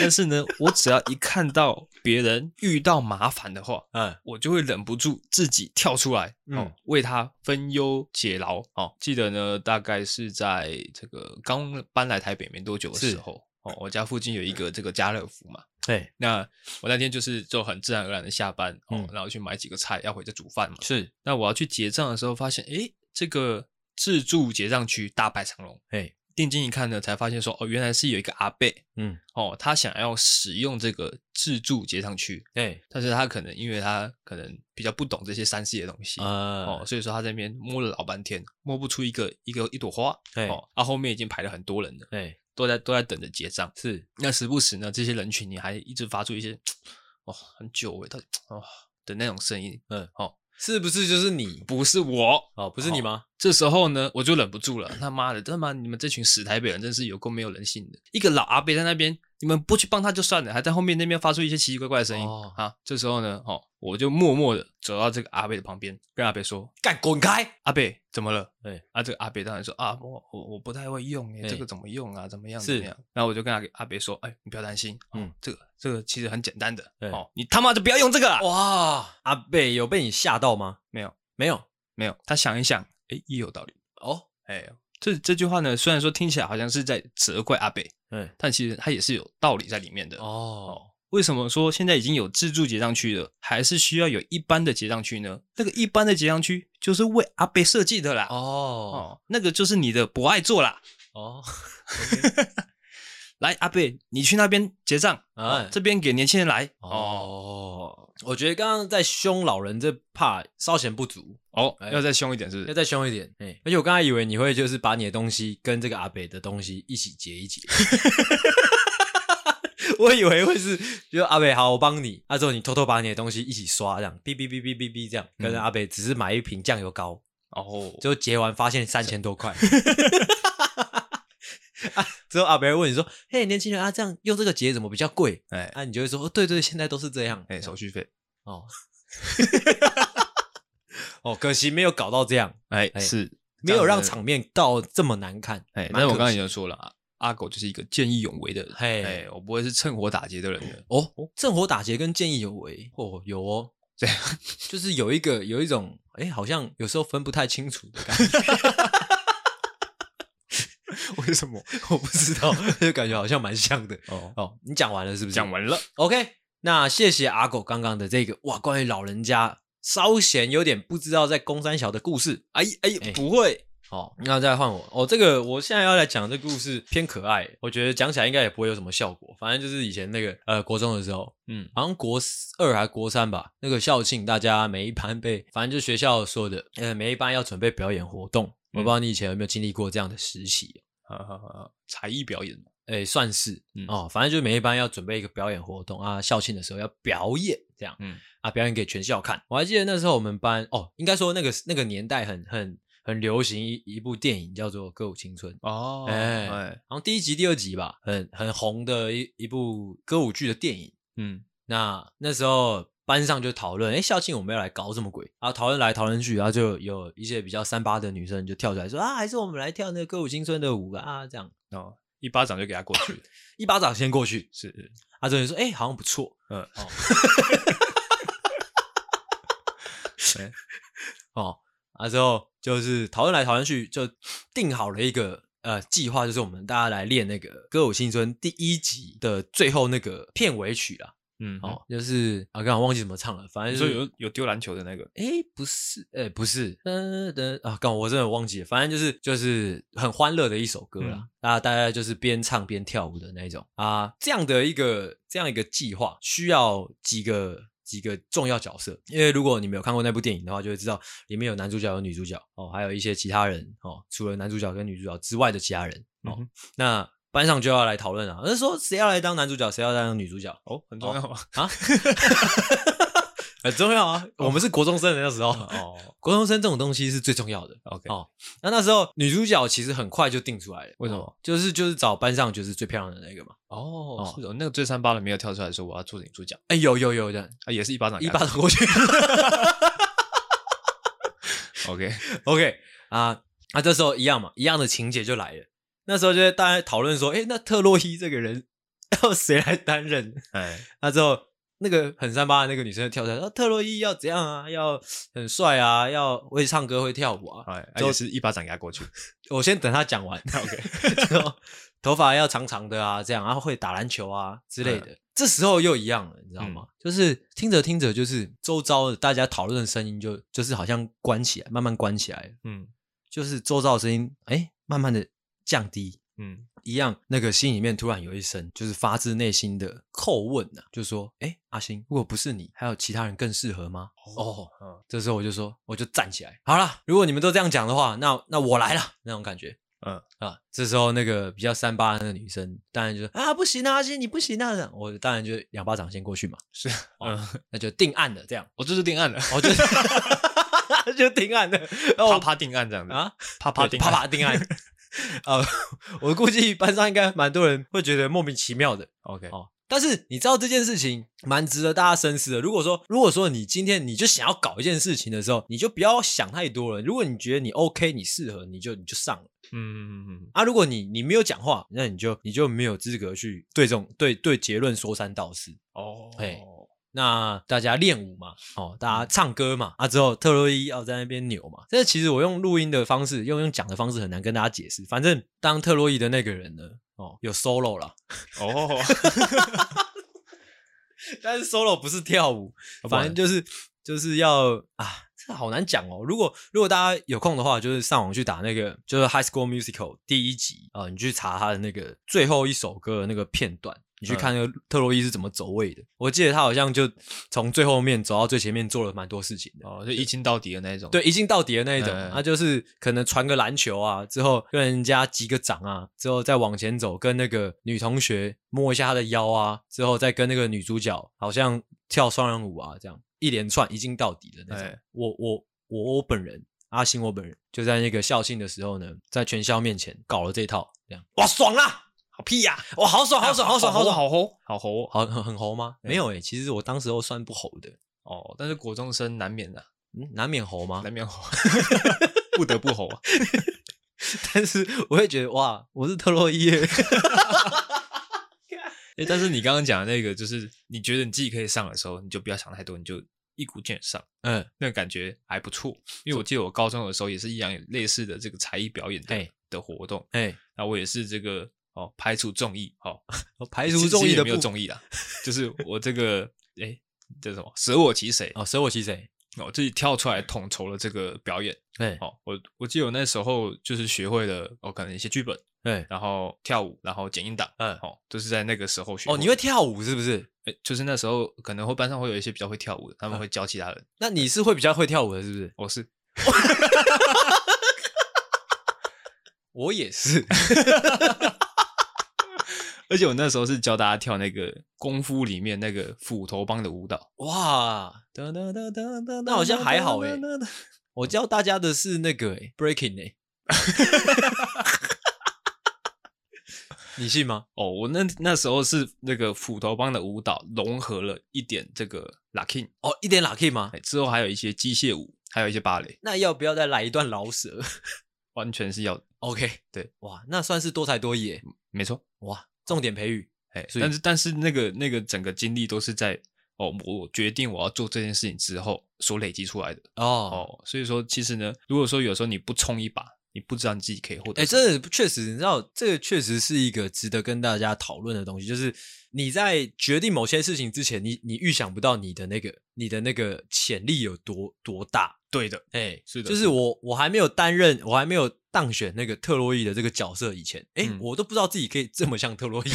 但是呢，我只要一看到别人遇到麻烦的话，嗯，我就会忍不住自己跳出来，嗯，为他分忧解劳。哦，记得呢，大概是在这个刚搬来台北没多久的时候，哦，我家附近有一个这个家乐福嘛，对，那我那天就是就很自然而然的下班，哦，然后去买几个菜要回家煮饭嘛。是，那我要去结账的时候，发现，诶，这个自助结账区大排长龙，哎。定睛一看呢，才发现说哦，原来是有一个阿伯，嗯，哦，他想要使用这个自助结账区，对，但是他可能因为他可能比较不懂这些三 C 的东西，呃、哦，所以说他在那边摸了老半天，摸不出一个一个一朵花，对，哦，啊，后面已经排了很多人了，对，都在都在等着结账，是，那时不时呢，这些人群你还一直发出一些，[TSK] 哦，很久诶，他 [TSK] 哦的那种声音，嗯，哦。是不是就是你？不是我哦，不是你吗？哦，这时候呢，我就忍不住了。他妈的，他妈你们这群死台北人真是有够没有人性的！一个老阿伯在那边。你们不去帮他就算了，还在后面那边发出一些奇奇怪怪的声音、哦、啊！这时候呢，哦，我就默默的走到这个阿贝的旁边，跟阿贝说：“干，滚开！”阿贝怎么了？对，啊，这个阿贝当然说：“啊，我我我不太会用，哎，这个怎么用啊？怎么样？怎么样？”然后我就跟阿阿贝说：“哎，你不要担心，嗯，这个这个其实很简单的，对哦，你他妈就不要用这个了。”哇，阿贝有被你吓到吗？没有，没有，没有。他想一想，哎，也有道理哦，哎。这这句话呢，虽然说听起来好像是在责怪阿北，嗯，但其实他也是有道理在里面的哦。为什么说现在已经有自助结账区了，还是需要有一般的结账区呢？那个一般的结账区就是为阿贝设计的啦。哦，哦，那个就是你的博爱座啦。哦。Okay. [LAUGHS] 来，阿贝，你去那边结账啊，这边给年轻人来。哦，我觉得刚刚在凶老人这怕稍嫌不足哦，要再凶一点是不是？要再凶一点。哎，而且我刚才以为你会就是把你的东西跟这个阿贝的东西一起结一结。[LAUGHS] [LAUGHS] 我以为会是，就阿北好，我帮你。啊，之后你偷偷把你的东西一起刷，这样哔哔哔哔哔哔这样，跟阿北只是买一瓶酱油膏，哦，就结完发现三千多块。[LAUGHS] 啊！之后阿北问你说：“嘿，年轻人啊，这样用这个结怎么比较贵？”哎，啊，你就会说：“哦，对对，现在都是这样。”哎，手续费哦，[LAUGHS] 哦，可惜没有搞到这样，哎，是没有让场面到这么难看。哎，那我刚才已经说了啊，阿狗就是一个见义勇为的人，哎，我不会是趁火打劫的人的。哦，趁火打劫跟见义勇为，哦，有哦，[LAUGHS] 这样就是有一个有一种，哎，好像有时候分不太清楚的感觉。[LAUGHS] 为什么我不知道，就感觉好像蛮像的哦哦。你讲完了是不是？讲完了。OK，那谢谢阿狗刚刚的这个哇，关于老人家稍显有点不知道在公三小的故事。哎哎，哎不会哦。那再换我哦。这个我现在要来讲这个故事偏可爱，我觉得讲起来应该也不会有什么效果。反正就是以前那个呃国中的时候，嗯，好像国二还是国三吧。那个校庆，大家每一班被，反正就学校说的，呃，每一班要准备表演活动。我不知道你以前有没有经历过这样的实习。哈哈哈！才艺表演，哎、欸，算是，嗯、哦，反正就是每一班要准备一个表演活动啊，校庆的时候要表演，这样，嗯，啊，表演给全校看。我还记得那时候我们班，哦，应该说那个那个年代很很很流行一一部电影叫做《歌舞青春》哦，哎，然后第一集、第二集吧，很很红的一一部歌舞剧的电影，嗯，那那时候。班上就讨论，哎，校庆我们要来搞什么鬼？然后讨论来讨论去，然后就有一些比较三八的女生就跳出来说啊，还是我们来跳那个歌舞青春的舞啊，这样。哦，一巴掌就给他过去，[COUGHS] 一巴掌先过去，是。是，他这人说，哎，好像不错，嗯，哦，[LAUGHS] [LAUGHS] 啊之后就是讨论来讨论去，就定好了一个呃计划，就是我们大家来练那个歌舞青春第一集的最后那个片尾曲啦。嗯，哦，就是啊，刚刚忘记怎么唱了，反正就是有有丢篮球的那个，哎，不是，哎，不是，呃的啊，刚我真的忘记了，反正就是就是很欢乐的一首歌啦，嗯、大家大家就是边唱边跳舞的那种啊，这样的一个这样一个计划需要几个几个重要角色，因为如果你没有看过那部电影的话，就会知道里面有男主角有女主角哦，还有一些其他人哦，除了男主角跟女主角之外的其他人哦，嗯、那。班上就要来讨论了，是说谁要来当男主角，谁要当女主角？哦，很重要啊，啊 [LAUGHS] 很重要啊！我们是国中生的那时候，哦，国中生这种东西是最重要的。OK，哦，那那时候女主角其实很快就定出来了，为什么？就是就是找班上就是最漂亮的那个嘛。哦，是哦，那个最三八的没有跳出来说我要做女主角。哎，有有有的，啊，也是一巴掌一巴掌过去。[LAUGHS] OK [LAUGHS] OK 啊，那这时候一样嘛，一样的情节就来了。那时候就在大家讨论说，哎，那特洛伊这个人 [LAUGHS] 要谁来担任？哎，那之后那个很三八的那个女生跳出来说：“特洛伊要怎样啊？要很帅啊？要会唱歌会跳舞啊？”哎，就是一巴掌给他过去。[LAUGHS] 我先等他讲完，[LAUGHS] OK。[LAUGHS] 然后头发要长长的啊，这样，然后会打篮球啊之类的。嗯、这时候又一样了，你知道吗？嗯、就是听着听着，就是周遭的大家讨论的声音就就是好像关起来，慢慢关起来。嗯，就是周遭的声音，哎，慢慢的降低。嗯。一样，那个心里面突然有一声，就是发自内心的叩问呐、啊，就说：“哎，阿星，如果不是你，还有其他人更适合吗？”哦，嗯，这时候我就说，我就站起来，好了，如果你们都这样讲的话，那那我来了，那种感觉，嗯啊，这时候那个比较三八的那个女生，当然就说：“啊，不行啊，阿星，你不行啊！”我当然就两巴掌先过去嘛，是，嗯，那就定案了，这样，我就是定案了，我就 [LAUGHS] 就定案了，啪啪定案这样子啊，啪啪啪啪定案。呃，我估计班上应该蛮多人会觉得莫名其妙的。OK，哦，但是你知道这件事情蛮值得大家深思的。如果说，如果说你今天你就想要搞一件事情的时候，你就不要想太多了。如果你觉得你 OK，你适合，你就你就上了。嗯嗯嗯嗯。啊，如果你你没有讲话，那你就你就没有资格去对这种对对结论说三道四。哦，嘿。那大家练舞嘛，哦，大家唱歌嘛，啊，之后特洛伊要在那边扭嘛。这其实我用录音的方式，用用讲的方式很难跟大家解释。反正当特洛伊的那个人呢，哦，有 solo 了，哦，[LAUGHS] 但是 solo 不是跳舞，反正就是就是要啊，这好难讲哦。如果如果大家有空的话，就是上网去打那个，就是 High School Musical 第一集啊，你去查他的那个最后一首歌的那个片段。你去看那个特洛伊是怎么走位的？嗯、我记得他好像就从最后面走到最前面，做了蛮多事情的哦，就一镜到底的那一种。对，一镜到底的那一种，嗯、他就是可能传个篮球啊，之后跟人家击个掌啊，之后再往前走，跟那个女同学摸一下她的腰啊，之后再跟那个女主角好像跳双人舞啊，这样一连串一镜到底的那种。嗯、我我我我本人阿星，我本人就在那个校庆的时候呢，在全校面前搞了这套，这样哇，爽啦！好屁呀！我，好爽，好爽，好爽，好爽，好猴，好猴，好很很猴吗？没有诶，其实我当时候算不猴的哦，但是国中生难免的，嗯，难免猴吗？难免猴，[LAUGHS] 不得不猴啊！[LAUGHS] 但是我会觉得哇，我是特洛伊耶！[LAUGHS] 诶，但是你刚刚讲的那个，就是你觉得你自己可以上的时候，你就不要想太多，你就一股劲上，嗯，那感觉还不错。因为我记得我高中的时候也是一样，有类似的这个才艺表演的的活动，哎，那我也是这个。哦，排除众议，好，[LAUGHS] 排除众议的没有众议啦，就是我这个，哎，这什么舍我其谁？哦，舍我其谁？哦自己跳出来统筹了这个表演。对，好，我我记得我那时候就是学会了，哦，可能一些剧本，对，然后跳舞，然后剪音档，嗯，哦，都是在那个时候学。哦，你会跳舞是不是？哎，就是那时候可能会班上会有一些比较会跳舞的，他们会教其他人。那你是会比较会跳舞的，是不是？我是 [LAUGHS] [LAUGHS] 我也是。而且我那时候是教大家跳那个功夫里面那个斧头帮的舞蹈，哇，那好像还好诶。我教大家的是那个诶 breaking 诶，[LAUGHS] 你信吗？哦，我那那时候是那个斧头帮的舞蹈融合了一点这个 locking 哦，一点 locking 吗？之后还有一些机械舞，还有一些芭蕾。那要不要再来一段饶舌？[LAUGHS] 完全是要 OK，对，哇，那算是多才多艺，没错，哇。重点培育，哎，但是但是那个那个整个经历都是在哦，我决定我要做这件事情之后所累积出来的哦哦，所以说其实呢，如果说有时候你不冲一把，你不知道你自己可以获得。哎，这确实，你知道，这个确实是一个值得跟大家讨论的东西，就是你在决定某些事情之前，你你预想不到你的那个你的那个潜力有多多大。对的，哎，是的，就是我我还没有担任，我还没有。当选那个特洛伊的这个角色以前，哎、欸，嗯、我都不知道自己可以这么像特洛伊。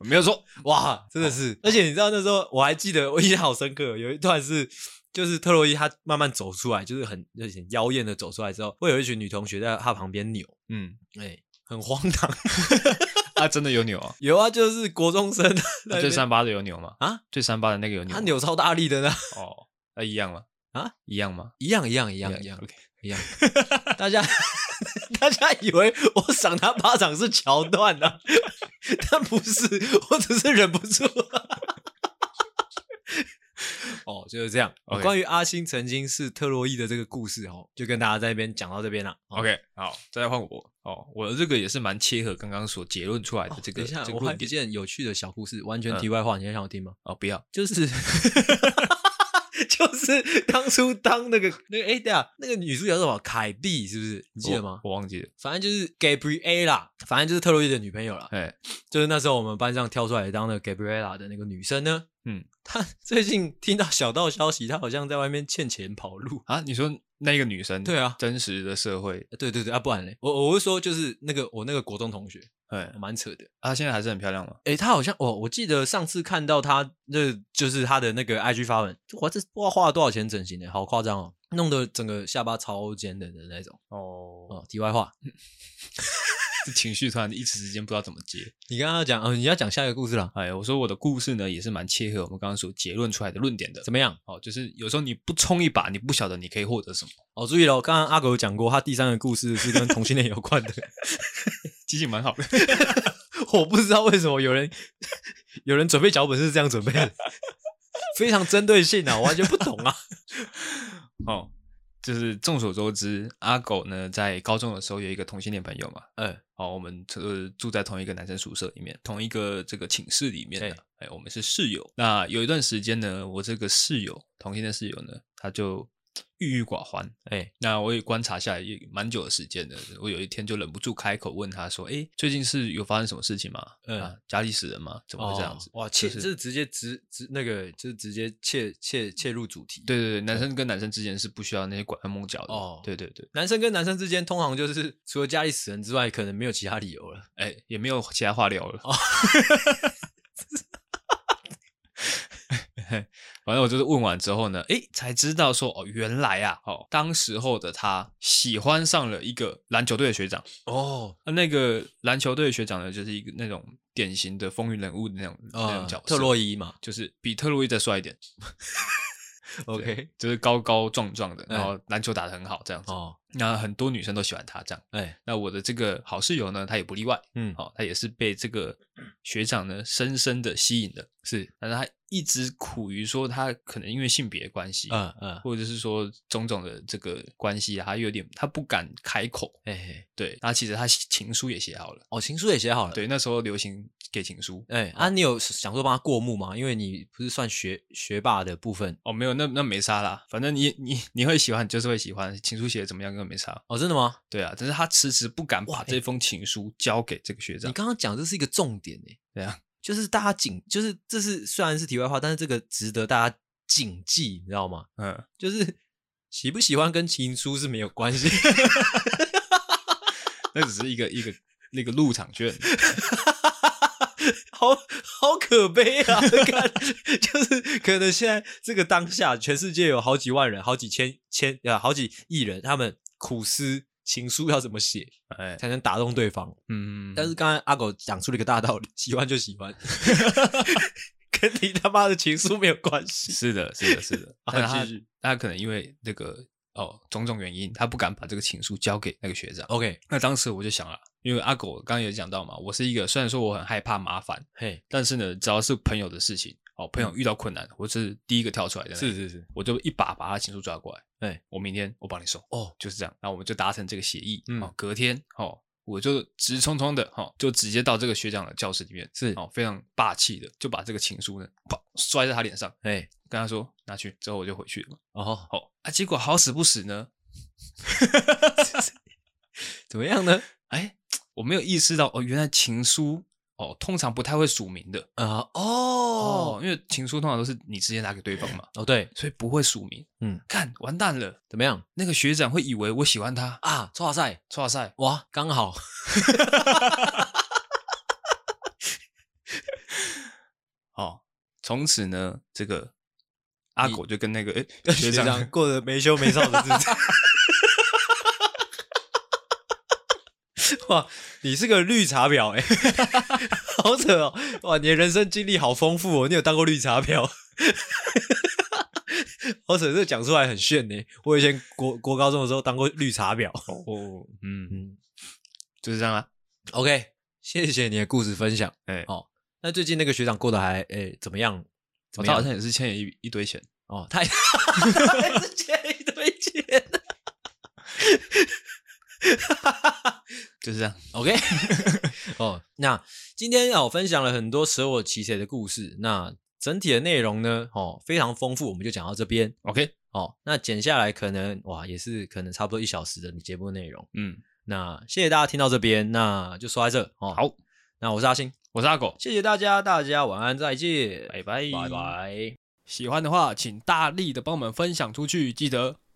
[LAUGHS] 没有错，[LAUGHS] 哇，真的是！而且你知道那时候我还记得，我印象好深刻，有一段是就是特洛伊他慢慢走出来，就是很有点妖艳的走出来之后，会有一群女同学在他旁边扭，嗯，哎、欸，很荒唐。[LAUGHS] 他真的有扭啊？有啊，就是国中生最三八的有扭吗？啊，最三八的那个有扭，他扭超大力的呢。哦。那一样吗？啊，一样吗？一样，一样，一样，一样。OK，一样。大家，[LAUGHS] 大家以为我赏他巴掌是桥段呢？[LAUGHS] 但不是，我只是忍不住。哦，就是这样。关于阿星曾经是特洛伊的这个故事，哦，就跟大家在那边讲到这边了。OK，好，再来换我。哦，我的这个也是蛮切合刚刚所结论出来的这个。等一下，这我还有一件有趣的小故事，完全题外话，你还想听吗？哦，不要，就是。[LAUGHS] [LAUGHS] 就是当初当那个 [LAUGHS] 那个哎对啊，那个女主角是什么？凯蒂是不是？你记得吗？我，我忘记了。反正就是 Gabriella，反正就是特洛伊的女朋友了。哎，就是那时候我们班上跳出来当那个 Gabriella 的那个女生呢。嗯，[LAUGHS] 她最近听到小道消息，她好像在外面欠钱跑路啊。你说那个女生？对啊，真实的社会。对对对啊，不然嘞，我我会说就是那个我那个国中同学。哎，蛮扯的。她现在还是很漂亮吗？哎，她好像哦，我记得上次看到她，那就是她的那个 IG 发文，哇，这不知道花了多少钱整形的，好夸张哦，弄得整个下巴超尖的的那种。哦哦，题外话，这 [LAUGHS] 情绪突然一时之间不知道怎么接。你刚刚讲，哦，你要讲下一个故事了。哎，我说我的故事呢，也是蛮切合我们刚刚所结论出来的论点的。怎么样？哦，就是有时候你不冲一把，你不晓得你可以获得什么。哦，注意了，刚刚阿狗有讲过，他第三个故事是跟同性恋有关的，[LAUGHS] 记性蛮好的。[LAUGHS] 我不知道为什么有人 [LAUGHS] 有人准备脚本是这样准备的，非常针对性啊，我完全不懂啊。哦，就是众所周知，阿狗呢在高中的时候有一个同性恋朋友嘛，嗯，好，我们呃住在同一个男生宿舍里面，同一个这个寝室里面的，哎、欸，我们是室友。那有一段时间呢，我这个室友同性恋室友呢，他就。郁郁寡欢，哎、欸，那我也观察下来也蛮久的时间的。我有一天就忍不住开口问他说：“哎、欸，最近是有发生什么事情吗？嗯、啊，家里死人吗？怎么会这样子？”哦、哇，切，这是直接直直那个，就是直接切切切入主题。对对对，男生跟男生之间是不需要那些拐弯抹角的。哦，对对对，男生跟男生之间通常就是除了家里死人之外，可能没有其他理由了。哎、欸，也没有其他话聊了。哦 [LAUGHS] [LAUGHS] 反正我就是问完之后呢，诶，才知道说哦，原来啊，哦，当时候的他喜欢上了一个篮球队的学长哦，那个篮球队的学长呢，就是一个那种典型的风云人物的那种、呃、那种角色，特洛伊嘛，就是比特洛伊再帅一点。[LAUGHS] OK，就是高高壮壮的，然后篮球打得很好，这样子。哦，那很多女生都喜欢他这样。哎，那我的这个好室友呢，他也不例外。嗯，好，他也是被这个学长呢深深的吸引的。是，但是他一直苦于说他可能因为性别关系，嗯嗯，或者是说种种的这个关系，他有点他不敢开口。哎，对，那其实他情书也写好了。哦，情书也写好了。对，那时候流行。给情书，哎啊，你有想说帮他过目吗？因为你不是算学学霸的部分哦，没有，那那没差啦，反正你你你会喜欢，就是会喜欢，情书写的怎么样根本没差哦，真的吗？对啊，但是他迟迟不敢把这封情书交给这个学长。你刚刚讲这是一个重点诶，对啊，就是大家谨，就是这是虽然是题外话，但是这个值得大家谨记，你知道吗？嗯，就是喜不喜欢跟情书是没有关系，[LAUGHS] 那只是一个一个那个入场券。[LAUGHS] 好好可悲啊！看，就是可能现在这个当下，全世界有好几万人、好几千千啊、好几亿人，他们苦思情书要怎么写，哎，才能打动对方。嗯，但是刚才阿狗讲出了一个大道理：喜欢就喜欢，[LAUGHS] 跟你他妈的情书没有关系。是的，是的，是的。[LAUGHS] 但他他可能因为那个哦种种原因，他不敢把这个情书交给那个学长。OK，那当时我就想了。因为阿狗刚刚也讲到嘛，我是一个虽然说我很害怕麻烦，嘿，但是呢，只要是朋友的事情，哦，朋友遇到困难，我是第一个跳出来的，是是是，我就一把把他情书抓过来，哎，我明天我帮你收，哦，就是这样，那我们就达成这个协议，嗯，隔天，哦，我就直冲冲的，哈，就直接到这个学长的教室里面，是，哦，非常霸气的，就把这个情书呢，啪，摔在他脸上，哎，跟他说拿去，之后我就回去了，哦，好，啊，结果好死不死呢 [LAUGHS] [LAUGHS] 怎么样呢？哎。我没有意识到哦，原来情书哦，通常不太会署名的啊、呃、哦，因为情书通常都是你直接拿给对方嘛，哦对，所以不会署名。嗯，看完蛋了，怎么样？那个学长会以为我喜欢他啊？哇塞，哇塞，哇，刚好。哦，从此呢，这个阿狗就跟那个哎你学长，学长过得没羞没臊的日子。哇，你是个绿茶婊哎、欸，[LAUGHS] 好扯哦！哇，你的人生经历好丰富哦，你有当过绿茶婊，[LAUGHS] 好扯，这讲出来很炫呢。我以前国国高中的时候当过绿茶婊哦，嗯嗯，就是这样啊。OK，谢谢你的故事分享。哎、欸，哦，那最近那个学长过得还哎、欸、怎么样？怎么样？他好像也是欠一一堆钱哦，他也 [LAUGHS] 是欠一堆钱。[LAUGHS] 就是这样。OK，[LAUGHS] 哦，那今天哦分享了很多舍我其谁的故事，那整体的内容呢，哦非常丰富，我们就讲到这边。OK，哦，那剪下来可能哇也是可能差不多一小时的节目内容。嗯，那谢谢大家听到这边，那就说在这哦。好，那我是阿星，我是阿狗，谢谢大家，大家晚安，再见，拜拜，拜拜。喜欢的话，请大力的帮我们分享出去，记得